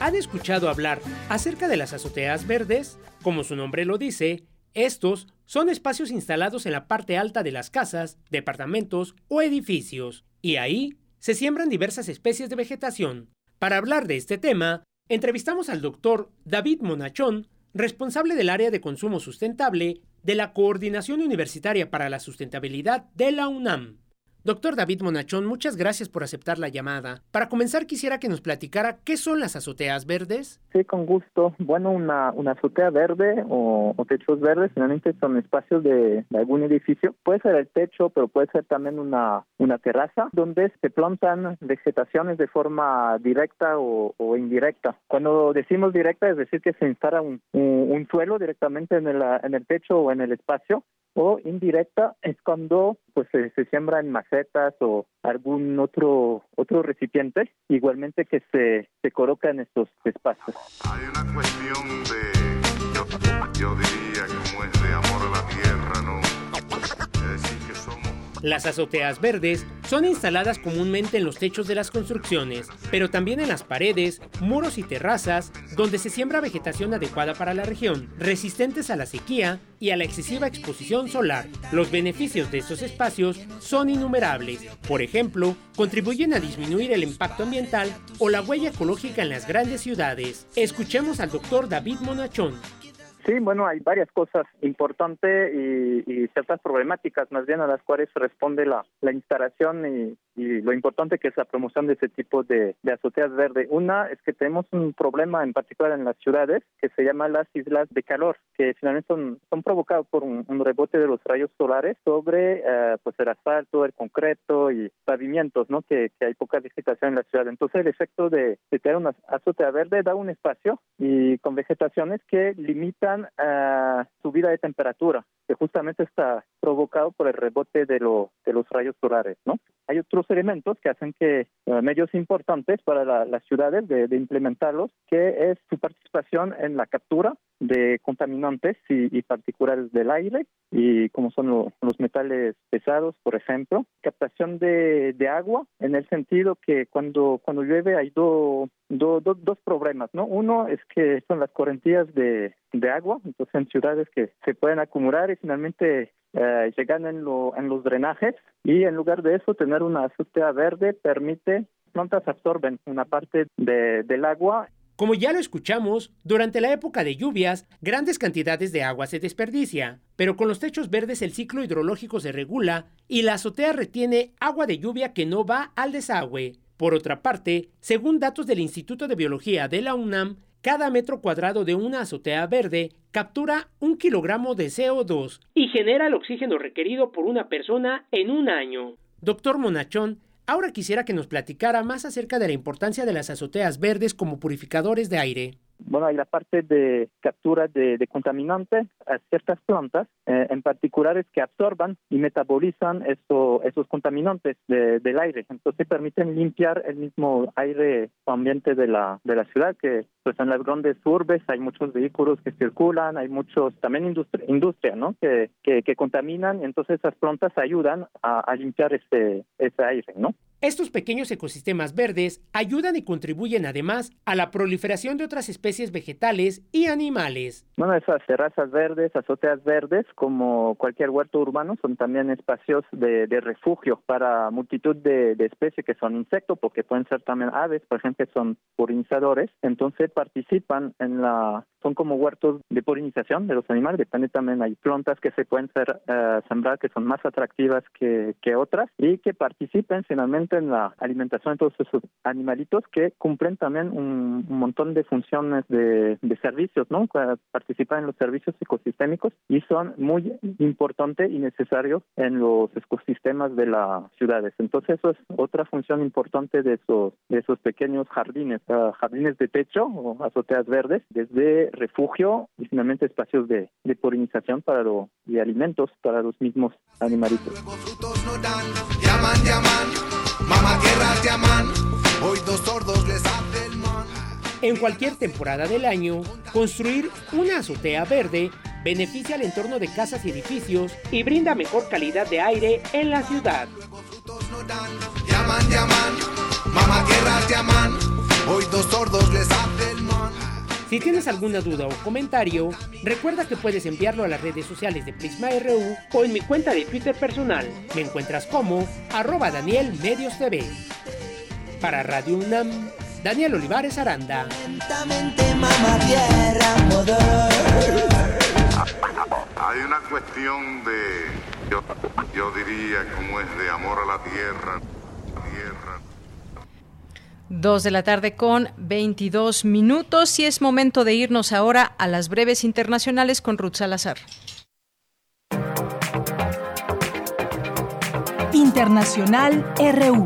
¿Han escuchado hablar acerca de las azoteas verdes? Como su nombre lo dice, estos son espacios instalados en la parte alta de las casas, departamentos o edificios, y ahí se siembran diversas especies de vegetación. Para hablar de este tema, entrevistamos al doctor David Monachón, responsable del área de consumo sustentable de la Coordinación Universitaria para la Sustentabilidad de la UNAM. Doctor David Monachón, muchas gracias por aceptar la llamada. Para comenzar, quisiera que nos platicara qué son las azoteas verdes. Sí, con gusto. Bueno, una, una azotea verde o, techos verdes generalmente son espacios de, algún edificio. Puede ser el techo, pero puede ser también una, una terraza donde se plantan vegetaciones de forma directa o, indirecta. Cuando decimos directa, es decir, que se instala un, un, suelo directamente en el, en el techo o en el espacio o indirecta es cuando pues se, se siembra en macetas o algún otro otro recipiente igualmente que se, se coloca en estos espacios. Hay una cuestión de yo diría las azoteas verdes son instaladas comúnmente en los techos de las construcciones, pero también en las paredes, muros y terrazas, donde se siembra vegetación adecuada para la región, resistentes a la sequía y a la excesiva exposición solar. Los beneficios de estos espacios son innumerables. Por ejemplo, contribuyen a disminuir el impacto ambiental o la huella ecológica en las grandes ciudades. Escuchemos al doctor David Monachón, Sí, bueno, hay varias cosas importantes y, ciertas problemáticas más bien a las cuales responde la, la instalación y, lo importante que es la promoción de ese tipo de, azoteas verdes. Una es que tenemos un problema en particular en las ciudades que se llama las islas de calor, que finalmente son, son provocados por un, rebote de los rayos solares sobre eh, pues el asfalto, el concreto y pavimentos, ¿no? Que, hay poca vegetación en la ciudad. Entonces el efecto de, tener una azotea verde da un espacio y con vegetaciones que limitan uh, subida de temperatura, que justamente está provocado por el rebote de, de los rayos solares, ¿no? Hay otros elementos que hacen que uh, medios importantes para las ciudades de, implementarlos, que es su participación en la captura de contaminantes y, particulares del aire, y como son los metales pesados, por ejemplo, captación de, de, agua, en el sentido que cuando, cuando llueve hay dos dos problemas, ¿no? Uno es que son las correntías de, de agua, entonces en ciudades que se pueden acumular y finalmente eh, llegan en, lo, en los drenajes y en lugar de eso tener una azotea verde permite plantas absorben una parte de, del agua como ya lo escuchamos, durante la época de lluvias, grandes cantidades de agua se desperdicia, pero con los techos verdes el ciclo hidrológico se regula y la azotea retiene agua de lluvia que no va al desagüe. Por otra parte, según datos del Instituto de Biología de la UNAM, cada metro cuadrado de una azotea verde captura un kilogramo de CO2 y genera el oxígeno requerido por una persona en un año. Doctor Monachón, ahora quisiera que nos platicara más acerca de la importancia de las azoteas verdes como purificadores de aire. Bueno, hay la parte de captura de, contaminantes a ciertas plantas, eh, en particulares que absorban y metabolizan esos contaminantes del aire. Entonces permiten limpiar el mismo aire ambiente de la, de la ciudad, que pues en las grandes urbes hay muchos vehículos que circulan, hay muchos, también industria, ¿no? Que, que, contaminan, y entonces esas plantas ayudan a, a limpiar ese, ese aire, ¿no? Estos pequeños ecosistemas verdes ayudan y contribuyen además a la proliferación de otras especies vegetales y animales. Bueno, esas terrazas verdes, azoteas verdes, como cualquier huerto urbano, son también espacios de, refugio para multitud de, especies que son insectos, porque pueden ser también aves, por ejemplo, son polinizadores. Entonces participan en la son como huertos de polinización de los animales, depende también, hay plantas que se pueden ser uh, sembrar que son más atractivas que, que otras y que participen finalmente en la alimentación de todos esos animalitos que cumplen también un, montón de funciones de, de servicios, ¿no? Participan en los servicios ecosistémicos y son muy importantes y necesarios en los ecosistemas de las ciudades. Entonces eso es otra función importante de esos, de esos pequeños jardines, uh, jardines de techo o azoteas verdes, desde refugio y finalmente espacios de, de polinización para lo, y alimentos para los mismos animalitos. En cualquier temporada del año, construir una azotea verde beneficia al entorno de casas y edificios y brinda mejor calidad de aire en la ciudad. hoy dos sordos les si tienes alguna duda o comentario, recuerda que puedes enviarlo a las redes sociales de Prisma RU o en mi cuenta de Twitter personal. Me encuentras como arroba Daniel Medios TV. Para Radio UNAM, Daniel Olivares Aranda. Hay una cuestión de Yo, yo diría como es de amor a la tierra, tierra. Dos de la tarde con 22 minutos y es momento de irnos ahora a las breves internacionales con Ruth Salazar. Internacional RU.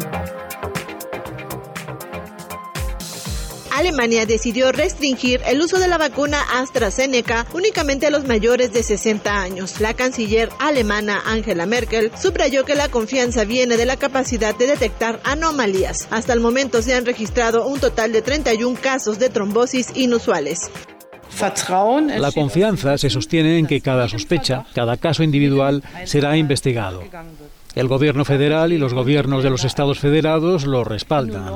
Alemania decidió restringir el uso de la vacuna AstraZeneca únicamente a los mayores de 60 años. La canciller alemana Angela Merkel subrayó que la confianza viene de la capacidad de detectar anomalías. Hasta el momento se han registrado un total de 31 casos de trombosis inusuales. La confianza se sostiene en que cada sospecha, cada caso individual será investigado. El gobierno federal y los gobiernos de los estados federados lo respaldan.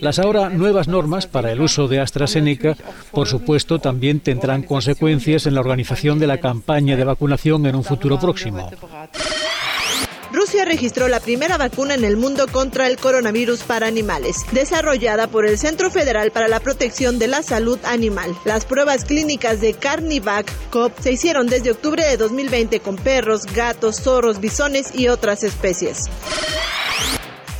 Las ahora nuevas normas para el uso de AstraZeneca, por supuesto, también tendrán consecuencias en la organización de la campaña de vacunación en un futuro próximo. Registró la primera vacuna en el mundo contra el coronavirus para animales, desarrollada por el Centro Federal para la Protección de la Salud Animal. Las pruebas clínicas de Carnivac COP se hicieron desde octubre de 2020 con perros, gatos, zorros, bisones y otras especies.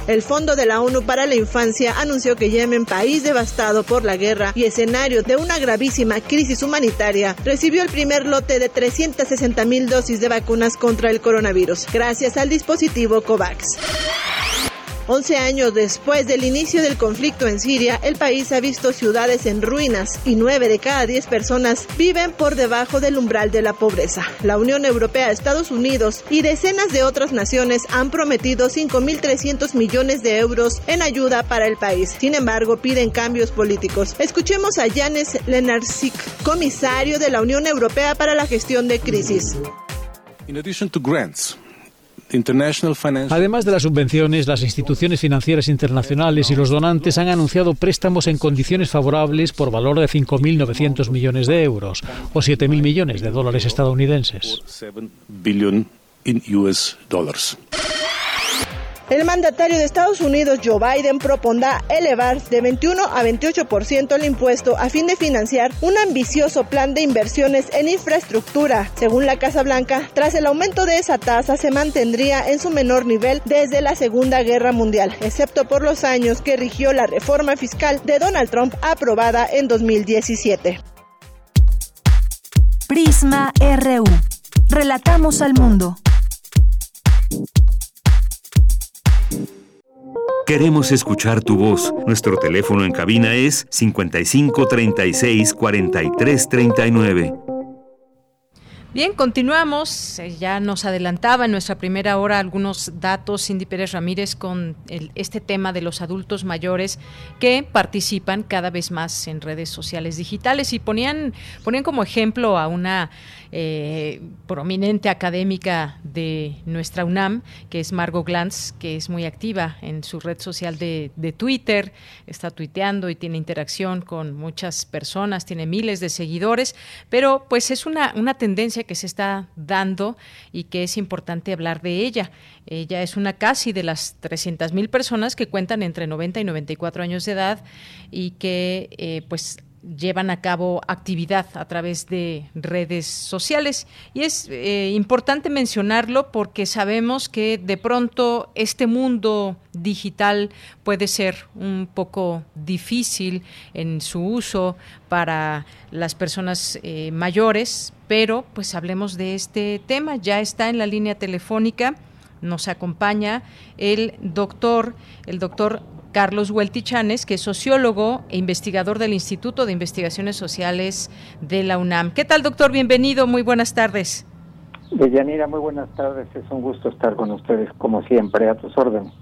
El Fondo de la ONU para la Infancia anunció que Yemen, país devastado por la guerra y escenario de una gravísima crisis humanitaria, recibió el primer lote de 360 mil dosis de vacunas contra el coronavirus, gracias al dispositivo COVAX. 11 años después del inicio del conflicto en Siria, el país ha visto ciudades en ruinas y 9 de cada 10 personas viven por debajo del umbral de la pobreza. La Unión Europea, Estados Unidos y decenas de otras naciones han prometido 5.300 millones de euros en ayuda para el país. Sin embargo, piden cambios políticos. Escuchemos a Janes Lenarczyk, comisario de la Unión Europea para la gestión de crisis. Addition to grants, Además de las subvenciones, las instituciones financieras internacionales y los donantes han anunciado préstamos en condiciones favorables por valor de 5.900 millones de euros o 7.000 millones de dólares estadounidenses. El mandatario de Estados Unidos, Joe Biden, propondrá elevar de 21 a 28% el impuesto a fin de financiar un ambicioso plan de inversiones en infraestructura. Según la Casa Blanca, tras el aumento de esa tasa se mantendría en su menor nivel desde la Segunda Guerra Mundial, excepto por los años que rigió la reforma fiscal de Donald Trump aprobada en 2017. Prisma RU. Relatamos al mundo. Queremos escuchar tu voz. Nuestro teléfono en cabina es 55 36 43 39. Bien, continuamos. Eh, Ya nos adelantaba en nuestra primera hora algunos datos Cindy Pérez Ramírez con este tema de los adultos mayores que participan cada vez más en redes sociales digitales y ponían, ponían como ejemplo a una eh, prominente académica de nuestra UNAM, que es Margot Glantz, que es muy activa en su red social de, Twitter, está tuiteando y tiene interacción con muchas personas, tiene miles de seguidores, pero pues es una, una tendencia que se está dando y que es importante hablar de ella. Ella es una casi de las 300 mil personas que cuentan entre 90 y 94 años de edad y que eh, pues llevan a cabo actividad a través de redes sociales. Y es eh, importante mencionarlo porque sabemos que de pronto este mundo digital puede ser un poco difícil en su uso para las personas eh, mayores, pero pues hablemos de este tema. Ya está en la línea telefónica, nos acompaña el doctor, el doctor Carlos Hueltichanes, que es sociólogo e investigador del Instituto de Investigaciones Sociales de la UNAM. ¿Qué tal, doctor? Bienvenido, muy buenas tardes. Deyanira, muy buenas tardes. Es un gusto estar con ustedes, como siempre, a tus órdenes.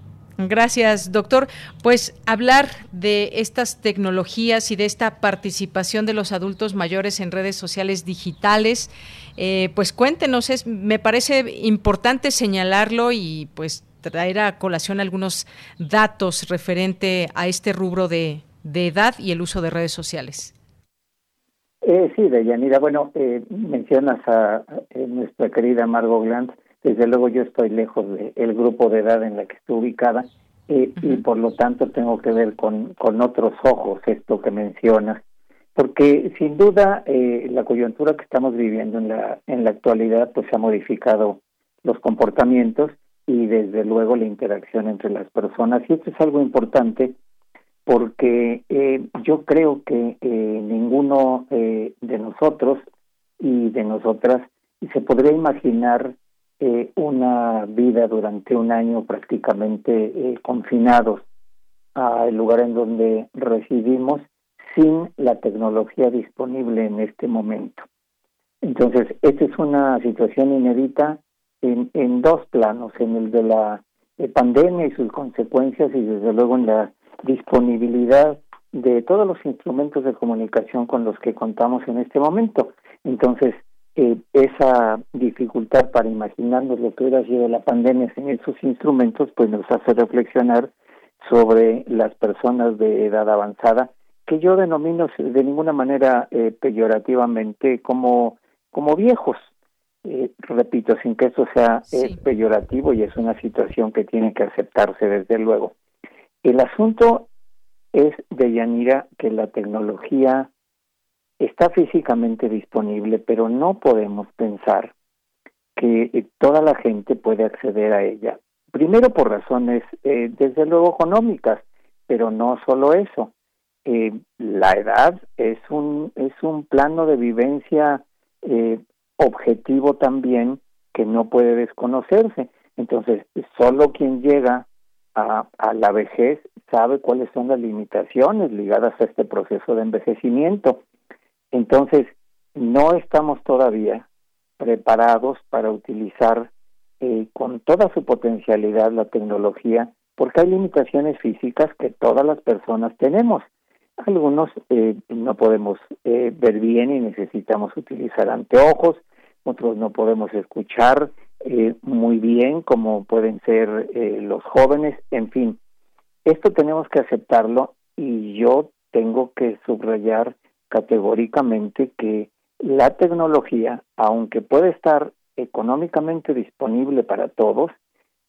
Gracias, doctor. Pues hablar de estas tecnologías y de esta participación de los adultos mayores en redes sociales digitales, eh, pues cuéntenos, es, me parece importante señalarlo y pues traer a colación algunos datos referente a este rubro de, de edad y el uso de redes sociales. Eh, sí, Deyanira, bueno, eh, mencionas a, a nuestra querida Margot Glantz. Desde luego yo estoy lejos del grupo de edad en la que estoy ubicada eh, y por lo tanto tengo que ver con, con otros ojos esto que mencionas. Porque sin duda eh, la coyuntura que estamos viviendo en la, en la actualidad pues ha modificado los comportamientos y desde luego la interacción entre las personas. Y esto es algo importante porque eh, yo creo que eh, ninguno eh, de nosotros y de nosotras se podría imaginar una vida durante un año prácticamente confinados al lugar en donde residimos sin la tecnología disponible en este momento. Entonces, esta es una situación inédita en, dos planos, en el de la pandemia y sus consecuencias y desde luego en la disponibilidad de todos los instrumentos de comunicación con los que contamos en este momento. Entonces, eh, esa dificultad para imaginarnos lo que hubiera sido la pandemia sin esos instrumentos, pues nos hace reflexionar sobre las personas de edad avanzada, que yo denomino de ninguna manera eh, peyorativamente como, como viejos. Eh, repito, sin que eso sea peyorativo y es una situación que tiene que aceptarse desde luego. El asunto es, de Yanira, que la tecnología está físicamente disponible, pero no podemos pensar que eh, toda la gente puede acceder a ella. Primero por razones, eh, desde luego, económicas, pero no solo eso. Eh, la edad es un, es un plano de vivencia objetivo también que no puede desconocerse. Entonces, solo quien llega a, la vejez sabe cuáles son las limitaciones ligadas a este proceso de envejecimiento. Entonces, no estamos todavía preparados para utilizar eh, con toda su potencialidad la tecnología, porque hay limitaciones físicas que todas las personas tenemos. Algunos eh, no podemos eh, ver bien y necesitamos utilizar anteojos, otros no podemos escuchar eh, muy bien, como pueden ser eh, los jóvenes, en fin. Esto tenemos que aceptarlo y yo tengo que subrayar categóricamente que la tecnología, aunque puede estar económicamente disponible para todos,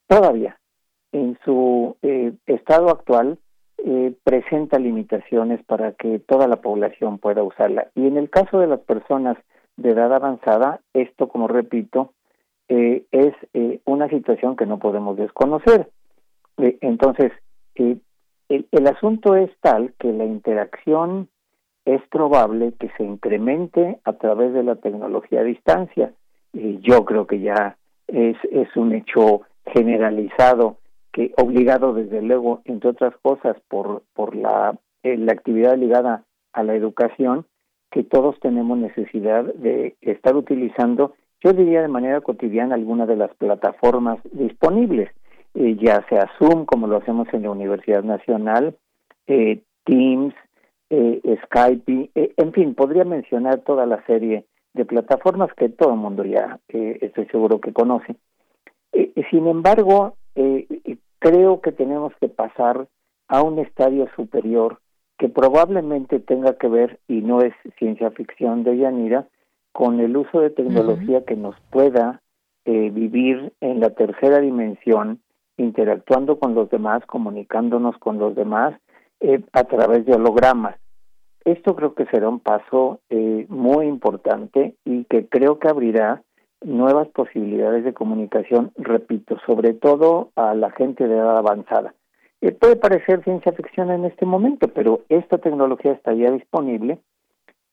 todavía en su eh, estado actual presenta limitaciones para que toda la población pueda usarla. Y en el caso de las personas de edad avanzada, esto, como repito, eh, es eh, una situación que no podemos desconocer. Eh, entonces, el, el, asunto es tal que la interacción es probable que se incremente a través de la tecnología a distancia. yo creo que ya es, es un hecho generalizado que obligado desde luego, entre otras cosas, por, por la, la actividad ligada a la educación, que todos tenemos necesidad de estar utilizando yo diría de manera cotidiana alguna de las plataformas disponibles, eh, ya sea Zoom, como lo hacemos en la Universidad Nacional, eh, Teams, eh, Skype, en fin, podría mencionar toda la serie de plataformas que todo el mundo ya estoy seguro que conoce. sin embargo, creo que tenemos que pasar a un estadio superior que probablemente tenga que ver, y no es ciencia ficción de Yanira, con el uso de tecnología que nos pueda eh, vivir en la tercera dimensión, interactuando con los demás, comunicándonos con los demás eh, a través de hologramas. Esto creo que será un paso eh, muy importante y que creo que abrirá nuevas posibilidades de comunicación, repito, sobre todo a la gente de edad avanzada. Puede parecer ciencia ficción en este momento, pero esta tecnología está ya disponible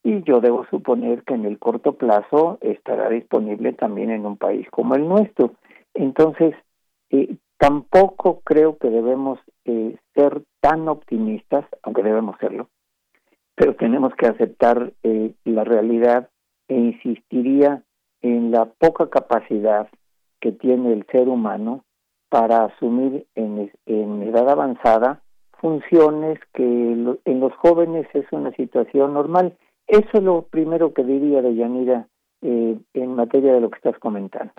y yo debo suponer que en el corto plazo estará disponible también en un país como el nuestro. Entonces, eh, tampoco creo que debemos eh, ser tan optimistas, aunque debemos serlo, pero tenemos que aceptar eh, la realidad e insistiría en la poca capacidad que tiene el ser humano para asumir en, en edad avanzada funciones que en los jóvenes es una situación normal eso es lo primero que diría de Yanira eh, en materia de lo que estás comentando.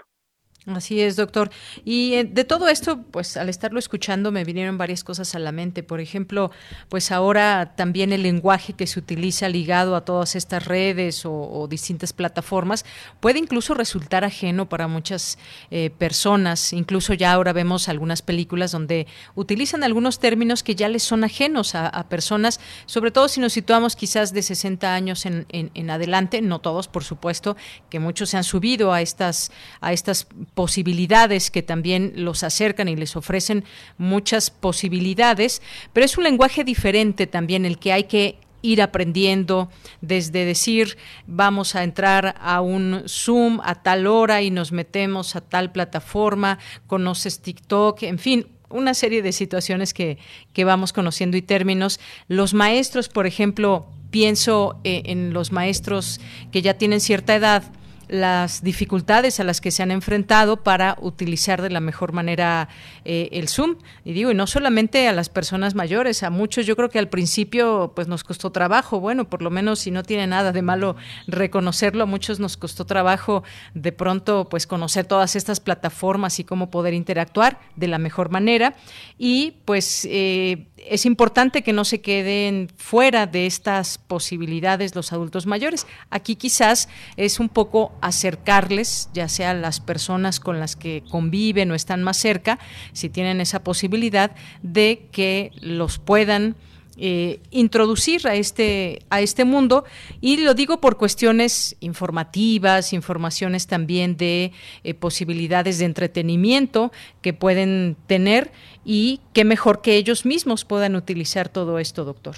Así es, doctor. Y eh, de todo esto, pues al estarlo escuchando me vinieron varias cosas a la mente. Por ejemplo, pues ahora también el lenguaje que se utiliza ligado a todas estas redes o, distintas plataformas puede incluso resultar ajeno para muchas eh, personas. Incluso ya ahora vemos algunas películas donde utilizan algunos términos que ya les son ajenos a, personas, sobre todo si nos situamos quizás de 60 años en, en, en adelante, no todos, por supuesto, que muchos se han subido a estas, a estas posibilidades que también los acercan y les ofrecen muchas posibilidades, pero es un lenguaje diferente también el que hay que ir aprendiendo desde decir vamos a entrar a un Zoom a tal hora y nos metemos a tal plataforma, conoces TikTok, en fin, una serie de situaciones que, que vamos conociendo y términos. Los maestros, por ejemplo, pienso eh, en los maestros que ya tienen cierta edad, las dificultades a las que se han enfrentado para utilizar de la mejor manera eh, el Zoom. Y digo, y no solamente a las personas mayores, a muchos yo creo que al principio pues nos costó trabajo, bueno, por lo menos si no tiene nada de malo reconocerlo, a muchos nos costó trabajo de pronto pues conocer todas estas plataformas y cómo poder interactuar de la mejor manera. Y pues eh, es importante que no se queden fuera de estas posibilidades los adultos mayores. Aquí quizás es un poco acercarles, ya sea las personas con las que conviven o están más cerca, si tienen esa posibilidad de que los puedan eh, introducir a este, a este mundo y lo digo por cuestiones informativas, informaciones también de eh, posibilidades de entretenimiento que pueden tener y qué mejor que ellos mismos puedan utilizar todo esto, doctor.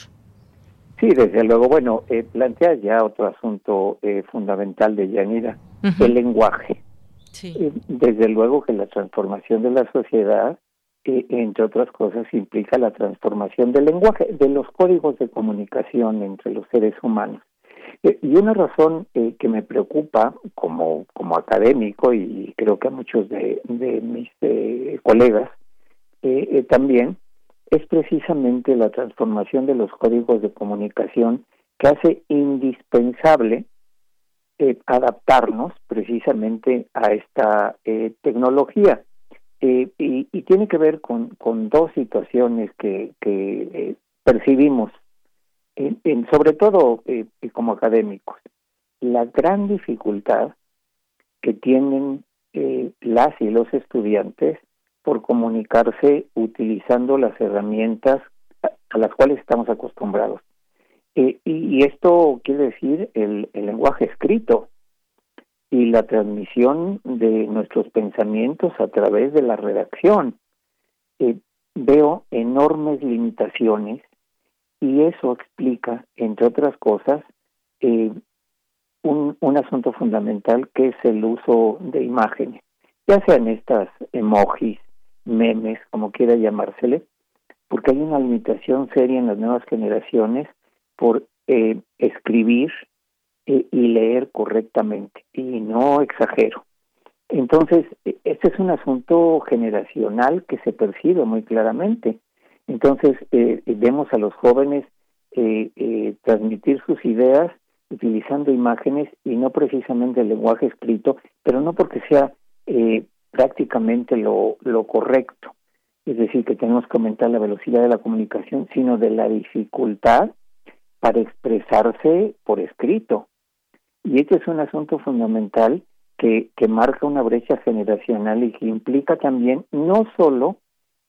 Sí, desde luego. Bueno, eh, plantea ya otro asunto eh, fundamental de Yanira, el lenguaje. Sí. desde luego que la transformación de la sociedad entre otras cosas, implica la transformación del lenguaje, de los códigos de comunicación entre los seres humanos. Eh, y una razón eh, que me preocupa como, como académico y creo que a muchos de, mis eh, colegas también es precisamente la transformación de los códigos de comunicación que hace indispensable adaptarnos precisamente a esta tecnología. Eh, y, tiene que ver con, dos situaciones que, que eh, percibimos, en, sobre todo eh, como académicos. La gran dificultad que tienen las y los estudiantes por comunicarse utilizando las herramientas a, las cuales estamos acostumbrados. y, esto quiere decir el, el lenguaje escrito, y la transmisión de nuestros pensamientos a través de la redacción. Eh, veo enormes limitaciones y eso explica, entre otras cosas, eh, un, un, asunto fundamental que es el uso de imágenes, ya sean estas emojis, memes, como quiera llamársele, porque hay una limitación seria en las nuevas generaciones por eh, escribir y leer correctamente, y no exagero. Entonces, e, este es un asunto generacional que se percibe muy claramente. Entonces, eh, vemos a los jóvenes eh, eh, transmitir sus ideas utilizando imágenes y no precisamente el lenguaje escrito, pero no porque sea prácticamente lo, lo correcto. Es decir, que tenemos que aumentar la velocidad de la comunicación, sino de la dificultad para expresarse por escrito. Y este es un asunto fundamental que, que marca una brecha generacional y que implica también no solo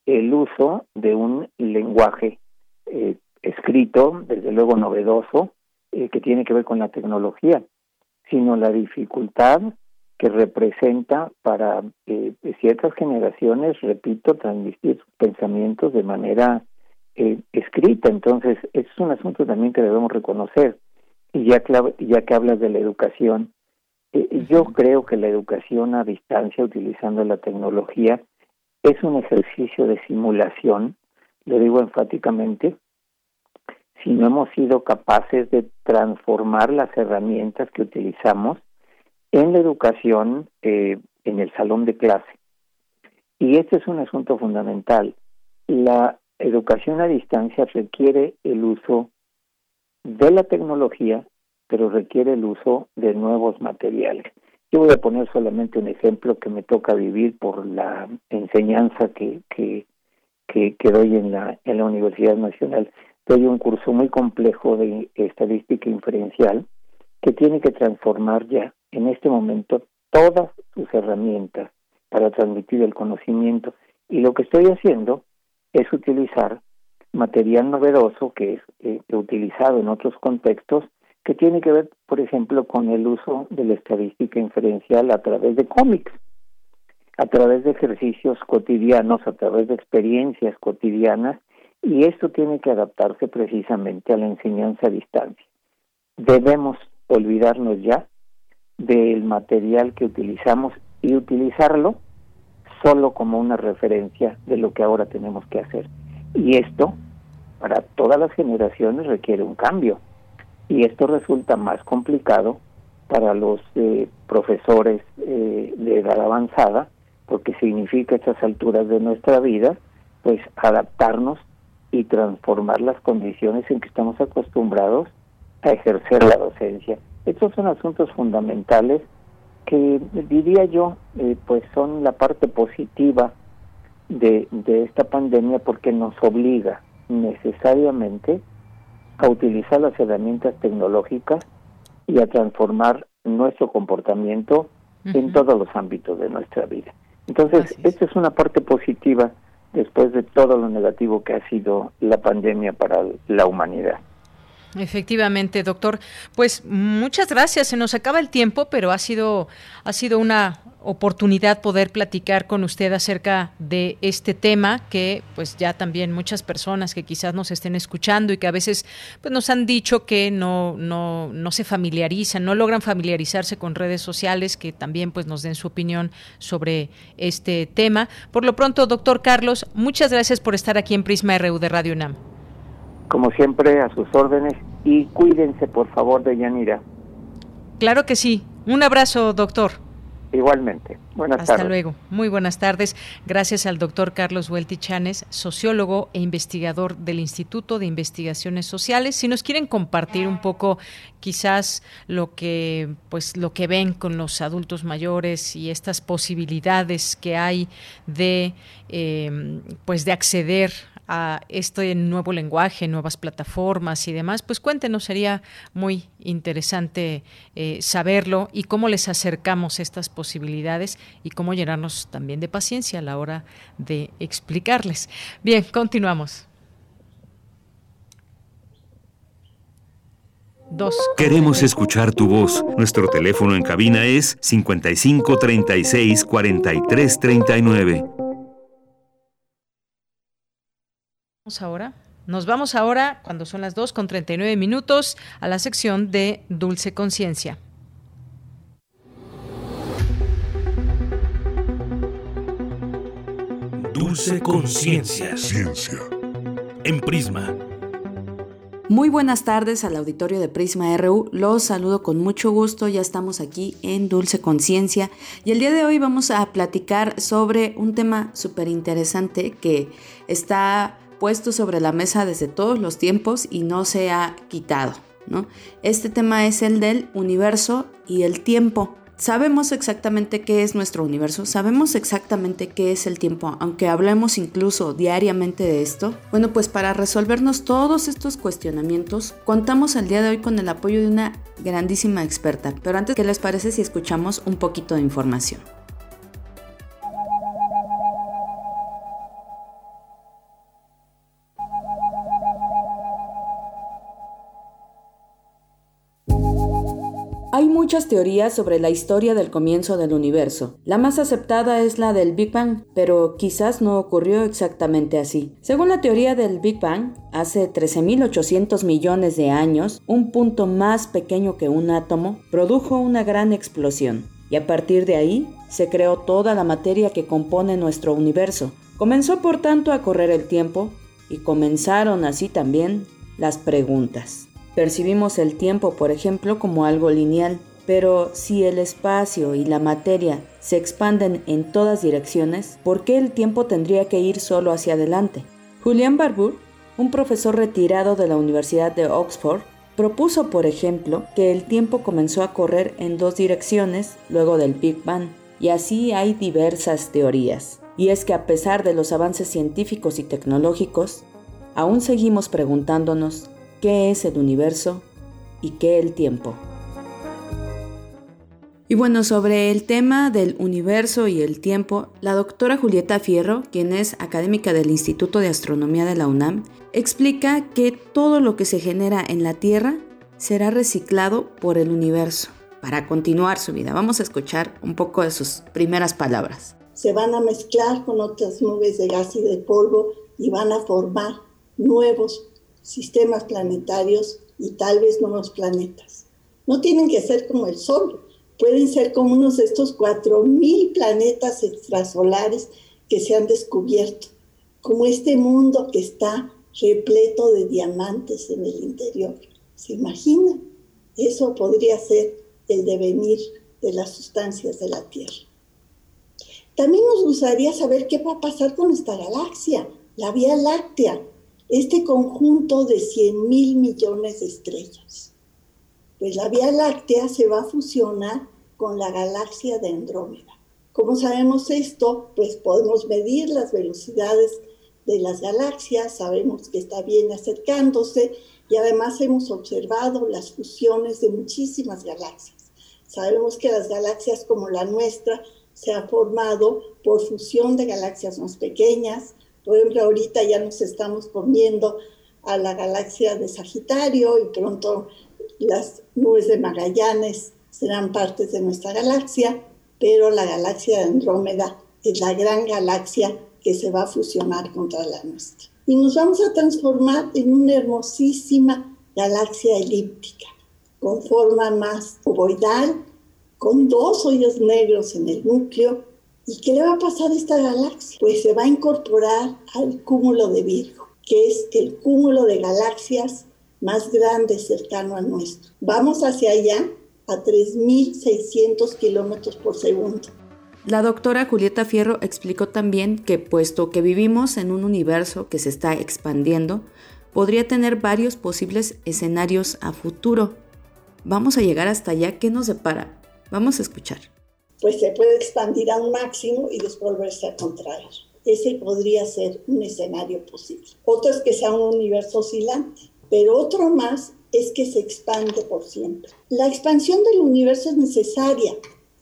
el uso de un lenguaje eh, escrito, desde luego novedoso, eh, que tiene que ver con la tecnología, sino la dificultad que representa para eh, ciertas generaciones, repito, transmitir sus pensamientos de manera escrita. Entonces, es un asunto también que debemos reconocer. Y ya que, ya que hablas de la educación, eh, yo creo que la educación a distancia utilizando la tecnología es un ejercicio de simulación, lo digo enfáticamente, si no hemos sido capaces de transformar las herramientas que utilizamos en la educación eh, en el salón de clase. Y este es un asunto fundamental. La educación a distancia requiere el uso de la tecnología, pero requiere el uso de nuevos materiales. Yo voy a poner solamente un ejemplo que me toca vivir por la enseñanza que, que, que, doy en la, en la Universidad Nacional. Doy un curso muy complejo de estadística inferencial que tiene que transformar ya en este momento todas sus herramientas para transmitir el conocimiento. Y lo que estoy haciendo es utilizar material novedoso que es eh, utilizado en otros contextos que tiene que ver, por ejemplo, con el uso de la estadística inferencial a través de cómics. a través de ejercicios cotidianos, a través de experiencias cotidianas, y esto tiene que adaptarse precisamente a la enseñanza a distancia. Debemos olvidarnos ya del material que utilizamos y utilizarlo solo como una referencia de lo que ahora tenemos que hacer. Y esto, para todas las generaciones, requiere un cambio. Y esto resulta más complicado para los eh, profesores eh, de edad avanzada, porque significa a estas alturas de nuestra vida, pues adaptarnos y transformar las condiciones en que estamos acostumbrados a ejercer la docencia. Estos son asuntos fundamentales que diría yo, eh, pues son la parte positiva de, de esta pandemia porque nos obliga necesariamente a utilizar las herramientas tecnológicas y a transformar nuestro comportamiento en todos los ámbitos de nuestra vida. Entonces, esta es una parte positiva después de todo lo negativo que ha sido la pandemia para la humanidad. Efectivamente, doctor. Pues muchas gracias. Se nos acaba el tiempo, pero ha sido ha sido una oportunidad poder platicar con usted acerca de este tema que pues ya también muchas personas que quizás nos estén escuchando y que a veces pues nos han dicho que no no no se familiarizan, no logran familiarizarse con redes sociales, que también pues nos den su opinión sobre este tema. Por lo pronto, doctor Carlos, muchas gracias por estar aquí en Prisma RU de Radio UNAM como siempre, a sus órdenes y cuídense, por favor, de Yanira. Claro que sí. Un abrazo, doctor. Igualmente. Buenas Hasta tardes. luego. Muy buenas tardes. Gracias al doctor Carlos Huelti Chanes, sociólogo e investigador del Instituto de Investigaciones Sociales. Si nos quieren compartir un poco, quizás lo que, pues, lo que ven con los adultos mayores y estas posibilidades que hay de, eh, pues, de acceder a este nuevo lenguaje, nuevas plataformas y demás, pues cuéntenos, sería muy interesante eh, saberlo y cómo les acercamos estas posibilidades y cómo llenarnos también de paciencia a la hora de explicarles. Bien, continuamos. Dos. Queremos escuchar tu voz. Nuestro teléfono en cabina es 55 36 43 39. Vamos ahora. Nos vamos ahora, cuando son las 2 con 39 minutos, a la sección de Dulce Conciencia. Dulce Conciencia. Ciencia. En Prisma. Muy buenas tardes al auditorio de Prisma RU. Los saludo con mucho gusto. Ya estamos aquí en Dulce Conciencia y el día de hoy vamos a platicar sobre un tema súper interesante que está puesto sobre la mesa desde todos los tiempos y no se ha quitado. ¿no? Este tema es el del universo y el tiempo. Sabemos exactamente qué es nuestro universo, sabemos exactamente qué es el tiempo, aunque hablemos incluso diariamente de esto. Bueno, pues para resolvernos todos estos cuestionamientos, contamos el día de hoy con el apoyo de una grandísima experta. Pero antes, ¿qué les parece si escuchamos un poquito de información? Muchas teorías sobre la historia del comienzo del universo. La más aceptada es la del Big Bang, pero quizás no ocurrió exactamente así. Según la teoría del Big Bang, hace 13.800 millones de años, un punto más pequeño que un átomo produjo una gran explosión. Y a partir de ahí, se creó toda la materia que compone nuestro universo. Comenzó por tanto a correr el tiempo y comenzaron así también las preguntas. Percibimos el tiempo, por ejemplo, como algo lineal, pero si el espacio y la materia se expanden en todas direcciones, ¿por qué el tiempo tendría que ir solo hacia adelante? Julian Barbour, un profesor retirado de la Universidad de Oxford, propuso, por ejemplo, que el tiempo comenzó a correr en dos direcciones luego del Big Bang, y así hay diversas teorías. Y es que a pesar de los avances científicos y tecnológicos, aún seguimos preguntándonos qué es el universo y qué el tiempo. Y bueno, sobre el tema del universo y el tiempo, la doctora Julieta Fierro, quien es académica del Instituto de Astronomía de la UNAM, explica que todo lo que se genera en la Tierra será reciclado por el universo para continuar su vida. Vamos a escuchar un poco de sus primeras palabras. se van a mezclar con otras nubes de gas y de polvo y van a formar nuevos sistemas planetarios y tal vez nuevos planetas. No tienen que ser como el Sol, pueden ser como unos de estos 4.000 planetas extrasolares que se han descubierto, como este mundo que está repleto de diamantes en el interior. ¿Se imaginan? Eso podría ser el devenir de las sustancias de la Tierra. También nos gustaría saber qué va a pasar con esta galaxia, la Vía Láctea, este conjunto de 100 mil millones de estrellas. Pues la Vía Láctea se va a fusionar con la galaxia de Andrómeda. ¿Cómo sabemos esto? Pues podemos medir las velocidades de las galaxias, sabemos que está bien acercándose y además hemos observado las fusiones de muchísimas galaxias. Sabemos que las galaxias como la nuestra se han formado por fusión de galaxias más pequeñas. Por ejemplo, ahorita ya nos estamos comiendo a la galaxia de Sagitario y pronto las nubes de Magallanes serán partes de nuestra galaxia, pero la galaxia de Andrómeda es la gran galaxia que se va a fusionar contra la nuestra. Y nos vamos a transformar en una hermosísima galaxia elíptica, con forma más ovoidal, con dos hoyos negros en el núcleo. ¿Y qué le va a pasar a esta galaxia? Pues se va a incorporar al cúmulo de Virgo, que es el cúmulo de galaxias más grande cercano a nuestro. Vamos hacia allá a 3.600 kilómetros por segundo. La doctora Julieta Fierro explicó también que puesto que vivimos en un universo que se está expandiendo, podría tener varios posibles escenarios a futuro. Vamos a llegar hasta allá. ¿Qué nos depara? Vamos a escuchar. Pues se puede expandir a un máximo y después volverse a contraer. Ese podría ser un escenario posible. Otro es que sea un universo oscilante, pero otro más es que se expande por siempre. La expansión del universo es necesaria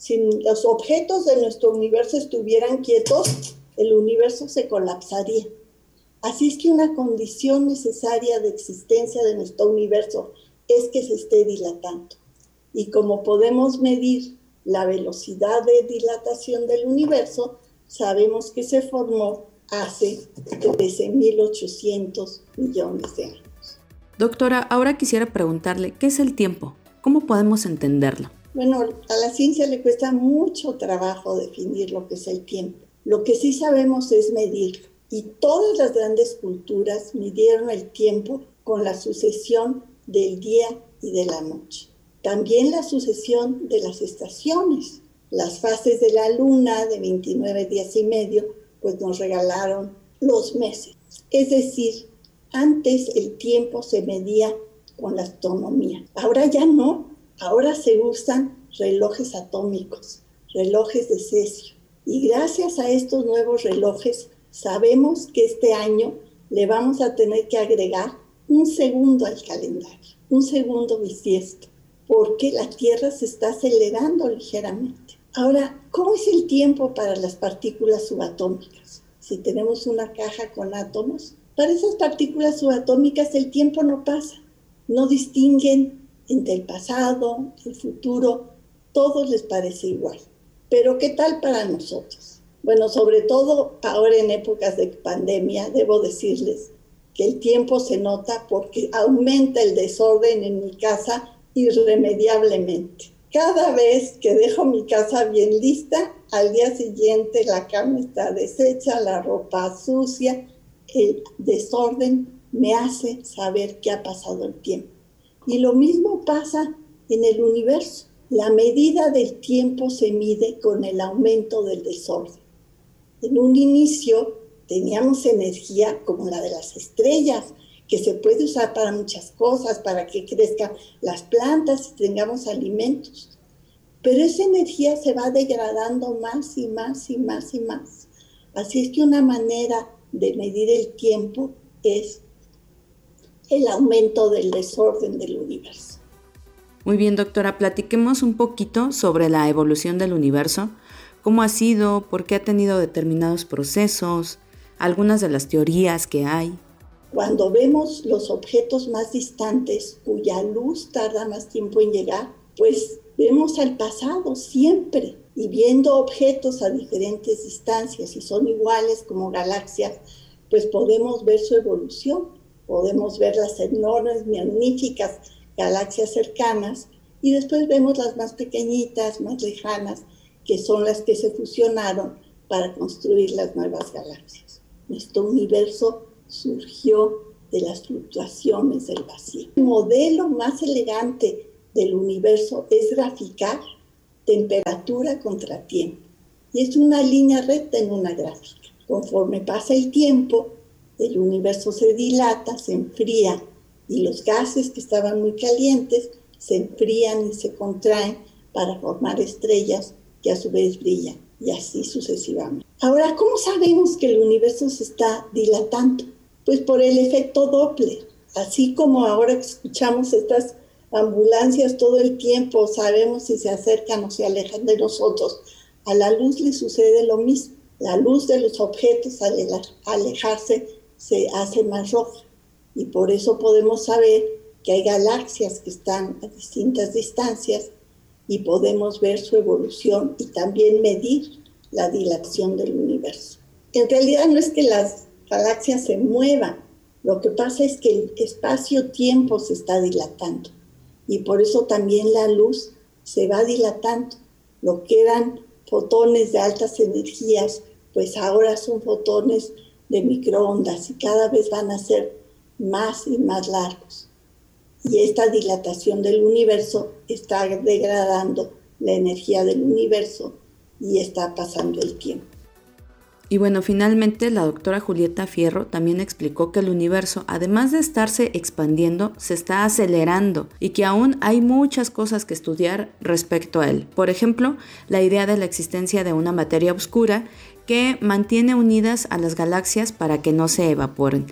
si los objetos de nuestro universo estuvieran quietos, el universo se colapsaría. Así es que una condición necesaria de existencia de nuestro universo es que se esté dilatando. Y como podemos medir la velocidad de dilatación del universo, sabemos que se formó hace 13.800 millones de años. Doctora, ahora quisiera preguntarle, ¿qué es el tiempo? ¿Cómo podemos entenderlo? Bueno, a la ciencia le cuesta mucho trabajo definir lo que es el tiempo. Lo que sí sabemos es medirlo. Y todas las grandes culturas midieron el tiempo con la sucesión del día y de la noche. También la sucesión de las estaciones. Las fases de la luna de 29 días y medio, pues nos regalaron los meses. Es decir, antes el tiempo se medía con la astronomía. Ahora ya no. Ahora se usan relojes atómicos, relojes de cesio. Y gracias a estos nuevos relojes sabemos que este año le vamos a tener que agregar un segundo al calendario, un segundo bisiesto, porque la Tierra se está acelerando ligeramente. Ahora, ¿cómo es el tiempo para las partículas subatómicas? Si tenemos una caja con átomos, para esas partículas subatómicas el tiempo no pasa, no distinguen entre el pasado, el futuro, todos les parece igual. Pero ¿qué tal para nosotros? Bueno, sobre todo ahora en épocas de pandemia, debo decirles que el tiempo se nota porque aumenta el desorden en mi casa irremediablemente. Cada vez que dejo mi casa bien lista, al día siguiente la cama está deshecha, la ropa sucia, el desorden me hace saber qué ha pasado el tiempo. Y lo mismo pasa en el universo. La medida del tiempo se mide con el aumento del desorden. En un inicio teníamos energía como la de las estrellas, que se puede usar para muchas cosas, para que crezcan las plantas y tengamos alimentos. Pero esa energía se va degradando más y más y más y más. Así es que una manera de medir el tiempo es el aumento del desorden del universo. Muy bien, doctora, platiquemos un poquito sobre la evolución del universo, cómo ha sido, por qué ha tenido determinados procesos, algunas de las teorías que hay. Cuando vemos los objetos más distantes cuya luz tarda más tiempo en llegar, pues vemos al pasado siempre. Y viendo objetos a diferentes distancias y son iguales como galaxias, pues podemos ver su evolución, podemos ver las enormes, magníficas galaxias cercanas y después vemos las más pequeñitas, más lejanas, que son las que se fusionaron para construir las nuevas galaxias. Nuestro universo surgió de las fluctuaciones del vacío. El modelo más elegante del universo es graficar temperatura contra tiempo. Y es una línea recta en una gráfica. Conforme pasa el tiempo, el universo se dilata, se enfría y los gases que estaban muy calientes se enfrían y se contraen para formar estrellas que a su vez brillan y así sucesivamente. Ahora, ¿cómo sabemos que el universo se está dilatando? Pues por el efecto Doppler. Así como ahora escuchamos estas ambulancias todo el tiempo, sabemos si se acercan o se alejan de nosotros. A la luz le sucede lo mismo. La luz de los objetos al alejarse se hace más roja y por eso podemos saber que hay galaxias que están a distintas distancias y podemos ver su evolución y también medir la dilatación del universo. En realidad no es que las galaxias se muevan, lo que pasa es que el espacio-tiempo se está dilatando y por eso también la luz se va dilatando. Lo que eran fotones de altas energías, pues ahora son fotones de microondas y cada vez van a ser más y más largos. Y esta dilatación del universo está degradando la energía del universo y está pasando el tiempo. Y bueno, finalmente la doctora Julieta Fierro también explicó que el universo, además de estarse expandiendo, se está acelerando y que aún hay muchas cosas que estudiar respecto a él. Por ejemplo, la idea de la existencia de una materia oscura que mantiene unidas a las galaxias para que no se evaporen.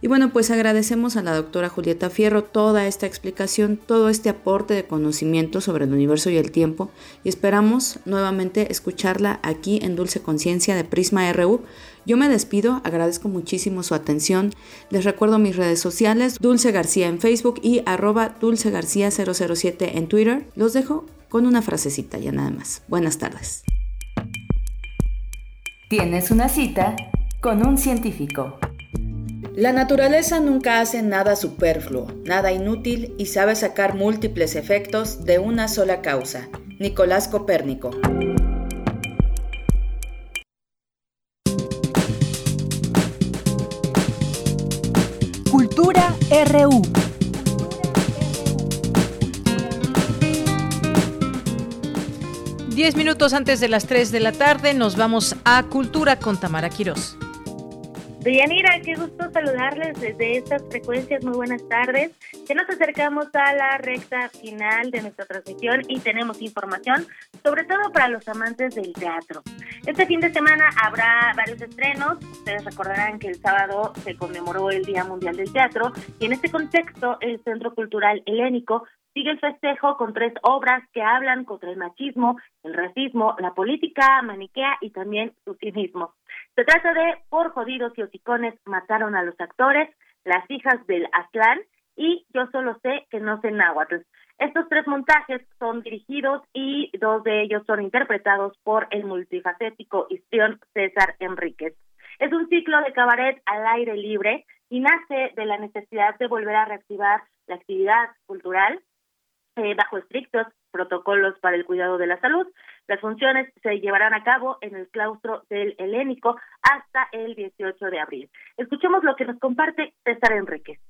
Y bueno, pues agradecemos a la doctora Julieta Fierro toda esta explicación, todo este aporte de conocimiento sobre el universo y el tiempo y esperamos nuevamente escucharla aquí en Dulce Conciencia de Prisma RU. Yo me despido, agradezco muchísimo su atención. Les recuerdo mis redes sociales, Dulce García en Facebook y arroba Dulce García 007 en Twitter. Los dejo con una frasecita ya nada más. Buenas tardes. Tienes una cita con un científico. La naturaleza nunca hace nada superfluo, nada inútil y sabe sacar múltiples efectos de una sola causa. Nicolás Copérnico. Cultura RU. Diez minutos antes de las 3 de la tarde nos vamos a Cultura con Tamara Quirós. Deyanira, qué gusto saludarles desde estas frecuencias. Muy buenas tardes. Ya nos acercamos a la recta final de nuestra transmisión y tenemos información, sobre todo para los amantes del teatro. Este fin de semana habrá varios estrenos. Ustedes recordarán que el sábado se conmemoró el Día Mundial del Teatro y en este contexto el Centro Cultural Helénico sigue el festejo con tres obras que hablan contra el machismo, el racismo, la política maniquea y también su cinismo. Se trata de Por jodidos y hocicones mataron a los actores, Las hijas del Aztlán y Yo solo sé que no sé náhuatl. Estos tres montajes son dirigidos y dos de ellos son interpretados por el multifacético histrión César Enríquez. Es un ciclo de cabaret al aire libre y nace de la necesidad de volver a reactivar la actividad cultural eh, bajo estrictos protocolos para el cuidado de la salud. Las funciones se llevarán a cabo en el claustro del Helénico hasta el 18 de abril. Escuchemos lo que nos comparte César Enríquez.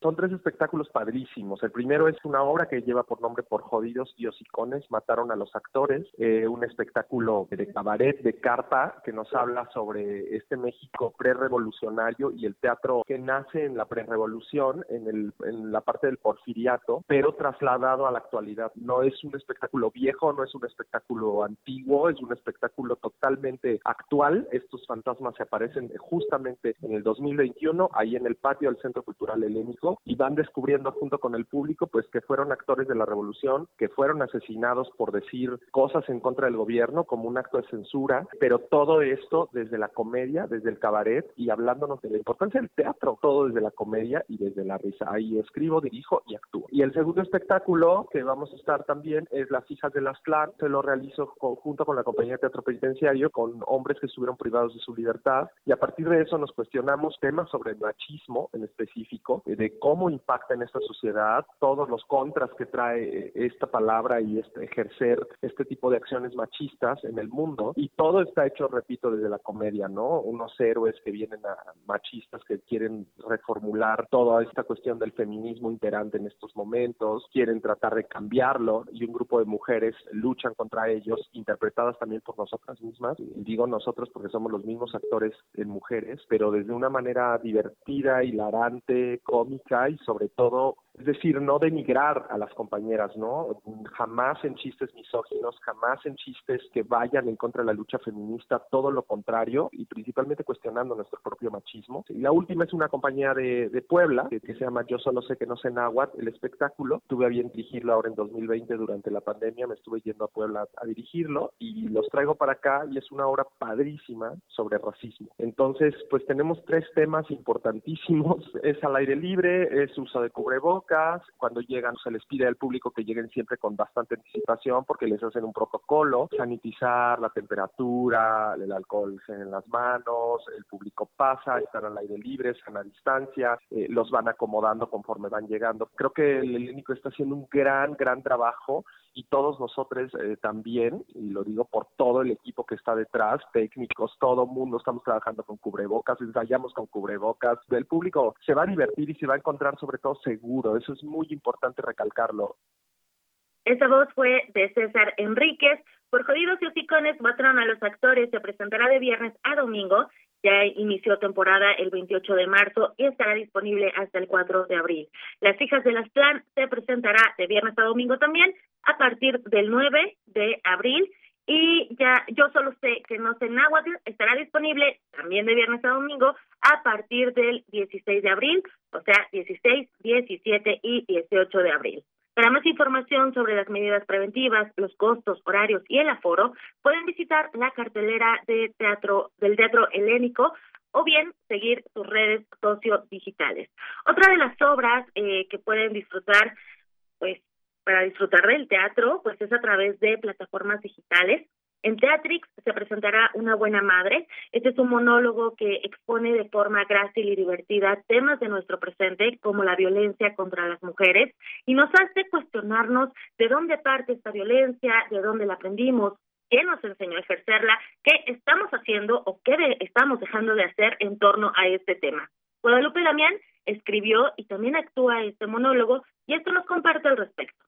Son tres espectáculos padrísimos. El primero es una obra que lleva por nombre Por Jodidos y Hocicones, mataron a los actores, eh, un espectáculo de cabaret, de carpa, que nos habla sobre este México prerevolucionario y el teatro que nace en la prerevolución, en, el, en la parte del porfiriato, pero trasladado a la actualidad. No es un espectáculo viejo, no es un espectáculo antiguo, es un espectáculo totalmente actual. Estos fantasmas se aparecen justamente en el 2021, ahí en el patio del Centro Cultural Helénico público y van descubriendo junto con el público pues que fueron actores de la revolución, que fueron asesinados por decir cosas en contra del gobierno como un acto de censura, pero todo esto desde la comedia, desde el cabaret y hablándonos de la importancia del teatro, todo desde la comedia y desde la risa. Ahí escribo, dirijo y actúo. Y el segundo espectáculo que vamos a estar también es Las hijas de las clan, se lo realizo junto con la compañía de teatro penitenciario con hombres que estuvieron privados de su libertad y a partir de eso nos cuestionamos temas sobre el machismo en específico, de cómo impacta en esta sociedad, todos los contras que trae eh, esta palabra y este ejercer este tipo de acciones machistas en el mundo y todo está hecho, repito, desde la comedia, ¿no? Unos héroes que vienen a machistas que quieren reformular toda esta cuestión del feminismo imperante en estos momentos, quieren tratar de cambiarlo y un grupo de mujeres luchan contra ellos, interpretadas también por nosotras mismas. Digo nosotros porque somos los mismos actores en mujeres, pero desde una manera divertida, hilarante, cómica y sobre todo es decir, no denigrar a las compañeras, ¿no? Jamás en chistes misóginos, jamás en chistes que vayan en contra de la lucha feminista, todo lo contrario, y principalmente cuestionando nuestro propio machismo. Y la última es una compañía de, Puebla, que, se llama Yo solo sé que no sé náhuatl, el espectáculo. Tuve a bien dirigirlo ahora en 2020 durante la pandemia, me estuve yendo a Puebla a dirigirlo y los traigo para acá y es una obra padrísima sobre racismo. Entonces, pues tenemos tres temas importantísimos. Es al aire libre, es uso de cubrebocas, cuando llegan se les pide al público que lleguen siempre con bastante anticipación porque les hacen un protocolo, sanitizar la temperatura, el alcohol en las manos, el público pasa, están al aire libre, están a distancia, eh, los van acomodando conforme van llegando. Creo que el helénico está haciendo un gran, gran trabajo y todos nosotros eh, también, y lo digo por todo el equipo que está detrás, técnicos, todo mundo, estamos trabajando con cubrebocas, ensayamos con cubrebocas, el público se va a divertir y se va a encontrar sobre todo seguro, eso es muy importante recalcarlo. Esa voz fue de César Enríquez. Por Jodidos y Hocicones mataron a los actores. Se presentará de viernes a domingo ya inició temporada el 28 de marzo y estará disponible hasta el 4 de abril. Las hijas de las plan se presentará de viernes a domingo también a partir del 9 de abril y ya yo solo sé que no sé náhuatl estará disponible también de viernes a domingo a partir del 16 de abril, o sea, 16, 17 y 18 de abril. Para más información sobre las medidas preventivas, los costos, horarios y el aforo, pueden visitar la cartelera de teatro del Teatro Helénico o bien seguir sus redes sociodigitales. Otra de las obras eh, que pueden disfrutar, pues para disfrutar del teatro, pues es a través de plataformas digitales. En Teatrix se presentará Una buena madre. Este es un monólogo que expone de forma grácil y divertida temas de nuestro presente, como la violencia contra las mujeres, y nos hace cuestionarnos de dónde parte esta violencia, de dónde la aprendimos, quién nos enseñó a ejercerla, qué estamos haciendo o qué estamos dejando de hacer en torno a este tema. Guadalupe Damián escribió y también actúa este monólogo y esto nos comparte al respecto.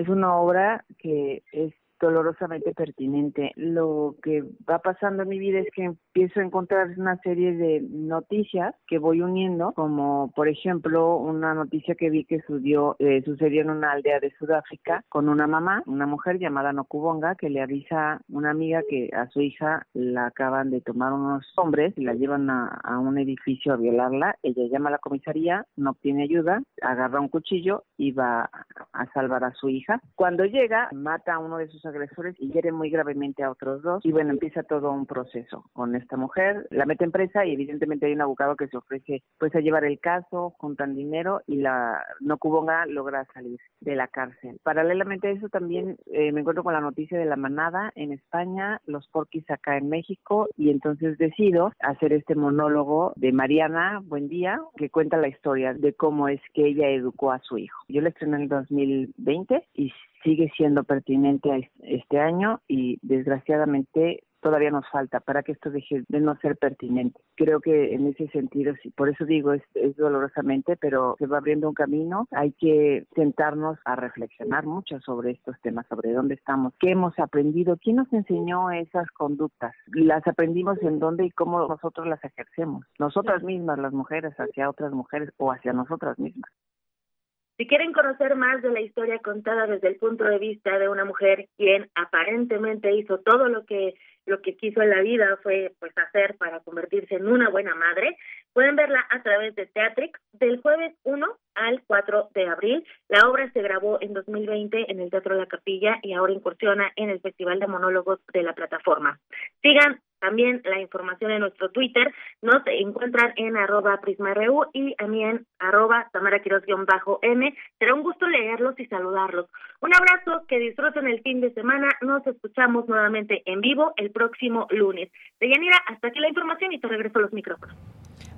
Es una obra que es dolorosamente pertinente. Lo que va pasando en mi vida es que empiezo a encontrar una serie de noticias que voy uniendo, como por ejemplo una noticia que vi que sucedió, eh, sucedió en una aldea de Sudáfrica con una mamá, una mujer llamada Nokubonga, que le avisa una amiga que a su hija la acaban de tomar unos hombres y la llevan a, a un edificio a violarla. Ella llama a la comisaría, no obtiene ayuda, agarra un cuchillo y va a salvar a su hija. Cuando llega, mata a uno de sus agresores y hiere muy gravemente a otros dos. Y bueno, empieza todo un proceso con esta mujer. La mete en presa y evidentemente hay un abogado que se ofrece pues a llevar el caso, juntan dinero y la Nokubonga logra salir de la cárcel. Paralelamente a eso también eh, me encuentro con la noticia de la manada en España, los porquis acá en México y entonces decido hacer este monólogo de Mariana Buen Día que cuenta la historia de cómo es que ella educó a su hijo. Yo la estrené en el 2020 y sigue siendo pertinente este año y desgraciadamente todavía nos falta para que esto deje de no ser pertinente. Creo que en ese sentido, sí, por eso digo, es, es dolorosamente, pero se va abriendo un camino. Hay que sentarnos a reflexionar mucho sobre estos temas, sobre dónde estamos, qué hemos aprendido, quién nos enseñó esas conductas, las aprendimos en dónde y cómo nosotros las ejercemos, nosotras mismas, las mujeres, hacia otras mujeres o hacia nosotras mismas. Si quieren conocer más de la historia contada desde el punto de vista de una mujer quien aparentemente hizo todo lo que lo que quiso en la vida fue pues hacer para convertirse en una buena madre. Pueden verla a través de Teatrix del jueves 1 al 4 de abril. La obra se grabó en 2020 en el Teatro La Capilla y ahora incursiona en el Festival de Monólogos de la plataforma. Sigan también la información en nuestro Twitter. Nos encuentran en arroba prisma.ru y a mí en arroba bajo m Será un gusto leerlos y saludarlos. Un abrazo, que disfruten el fin de semana. Nos escuchamos nuevamente en vivo el próximo lunes. Deyanira, hasta aquí la información y te regreso a los micrófonos.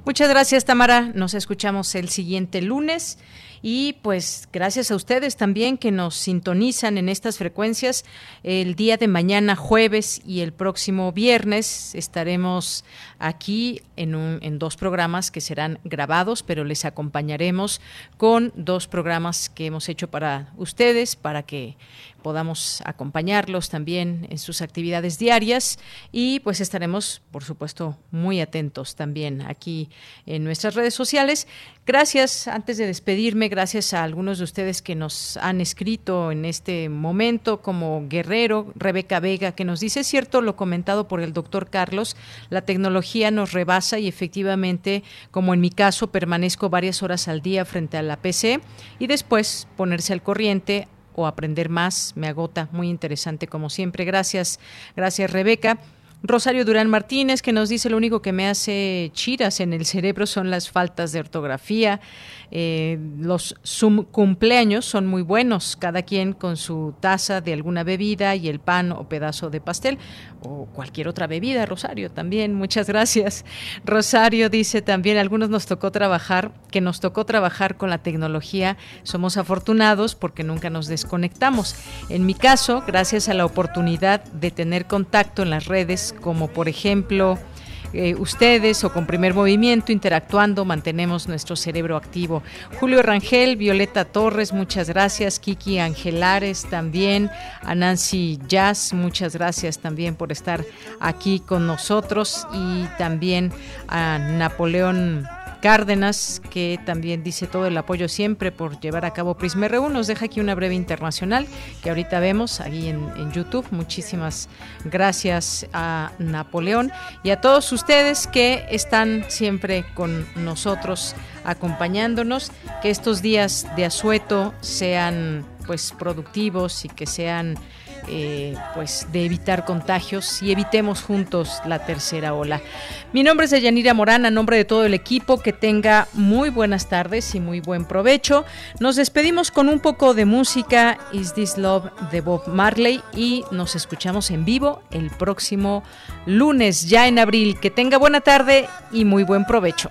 Muchas gracias, Tamara. Nos escuchamos el siguiente lunes. Y pues gracias a ustedes también que nos sintonizan en estas frecuencias. El día de mañana jueves y el próximo viernes estaremos aquí en, un, en dos programas que serán grabados, pero les acompañaremos con dos programas que hemos hecho para ustedes, para que podamos acompañarlos también en sus actividades diarias y pues estaremos, por supuesto, muy atentos también aquí en nuestras redes sociales. Gracias, antes de despedirme, gracias a algunos de ustedes que nos han escrito en este momento, como Guerrero, Rebeca Vega, que nos dice, cierto lo comentado por el doctor Carlos, la tecnología nos rebasa y efectivamente, como en mi caso, permanezco varias horas al día frente a la PC y después ponerse al corriente o aprender más me agota. Muy interesante como siempre. Gracias, gracias Rebeca. Rosario Durán Martínez, que nos dice lo único que me hace chiras en el cerebro son las faltas de ortografía. Eh, los cumpleaños son muy buenos, cada quien con su taza de alguna bebida y el pan o pedazo de pastel o cualquier otra bebida, Rosario también. Muchas gracias. Rosario dice también, algunos nos tocó trabajar, que nos tocó trabajar con la tecnología. Somos afortunados porque nunca nos desconectamos. En mi caso, gracias a la oportunidad de tener contacto en las redes, como por ejemplo eh, ustedes o con primer movimiento interactuando, mantenemos nuestro cerebro activo. Julio Rangel, Violeta Torres, muchas gracias. Kiki Angelares también, a Nancy Jazz, muchas gracias también por estar aquí con nosotros y también a Napoleón Cárdenas, que también dice todo el apoyo siempre por llevar a cabo Prisma RU. Nos deja aquí una breve internacional que ahorita vemos ahí en, en YouTube. Muchísimas gracias a Napoleón y a todos ustedes que están siempre con nosotros acompañándonos. Que estos días de asueto sean pues productivos y que sean eh, pues de evitar contagios y evitemos juntos la tercera ola. Mi nombre es Yanira Morán, a nombre de todo el equipo, que tenga muy buenas tardes y muy buen provecho. Nos despedimos con un poco de música Is This Love de Bob Marley y nos escuchamos en vivo el próximo lunes, ya en abril. Que tenga buena tarde y muy buen provecho.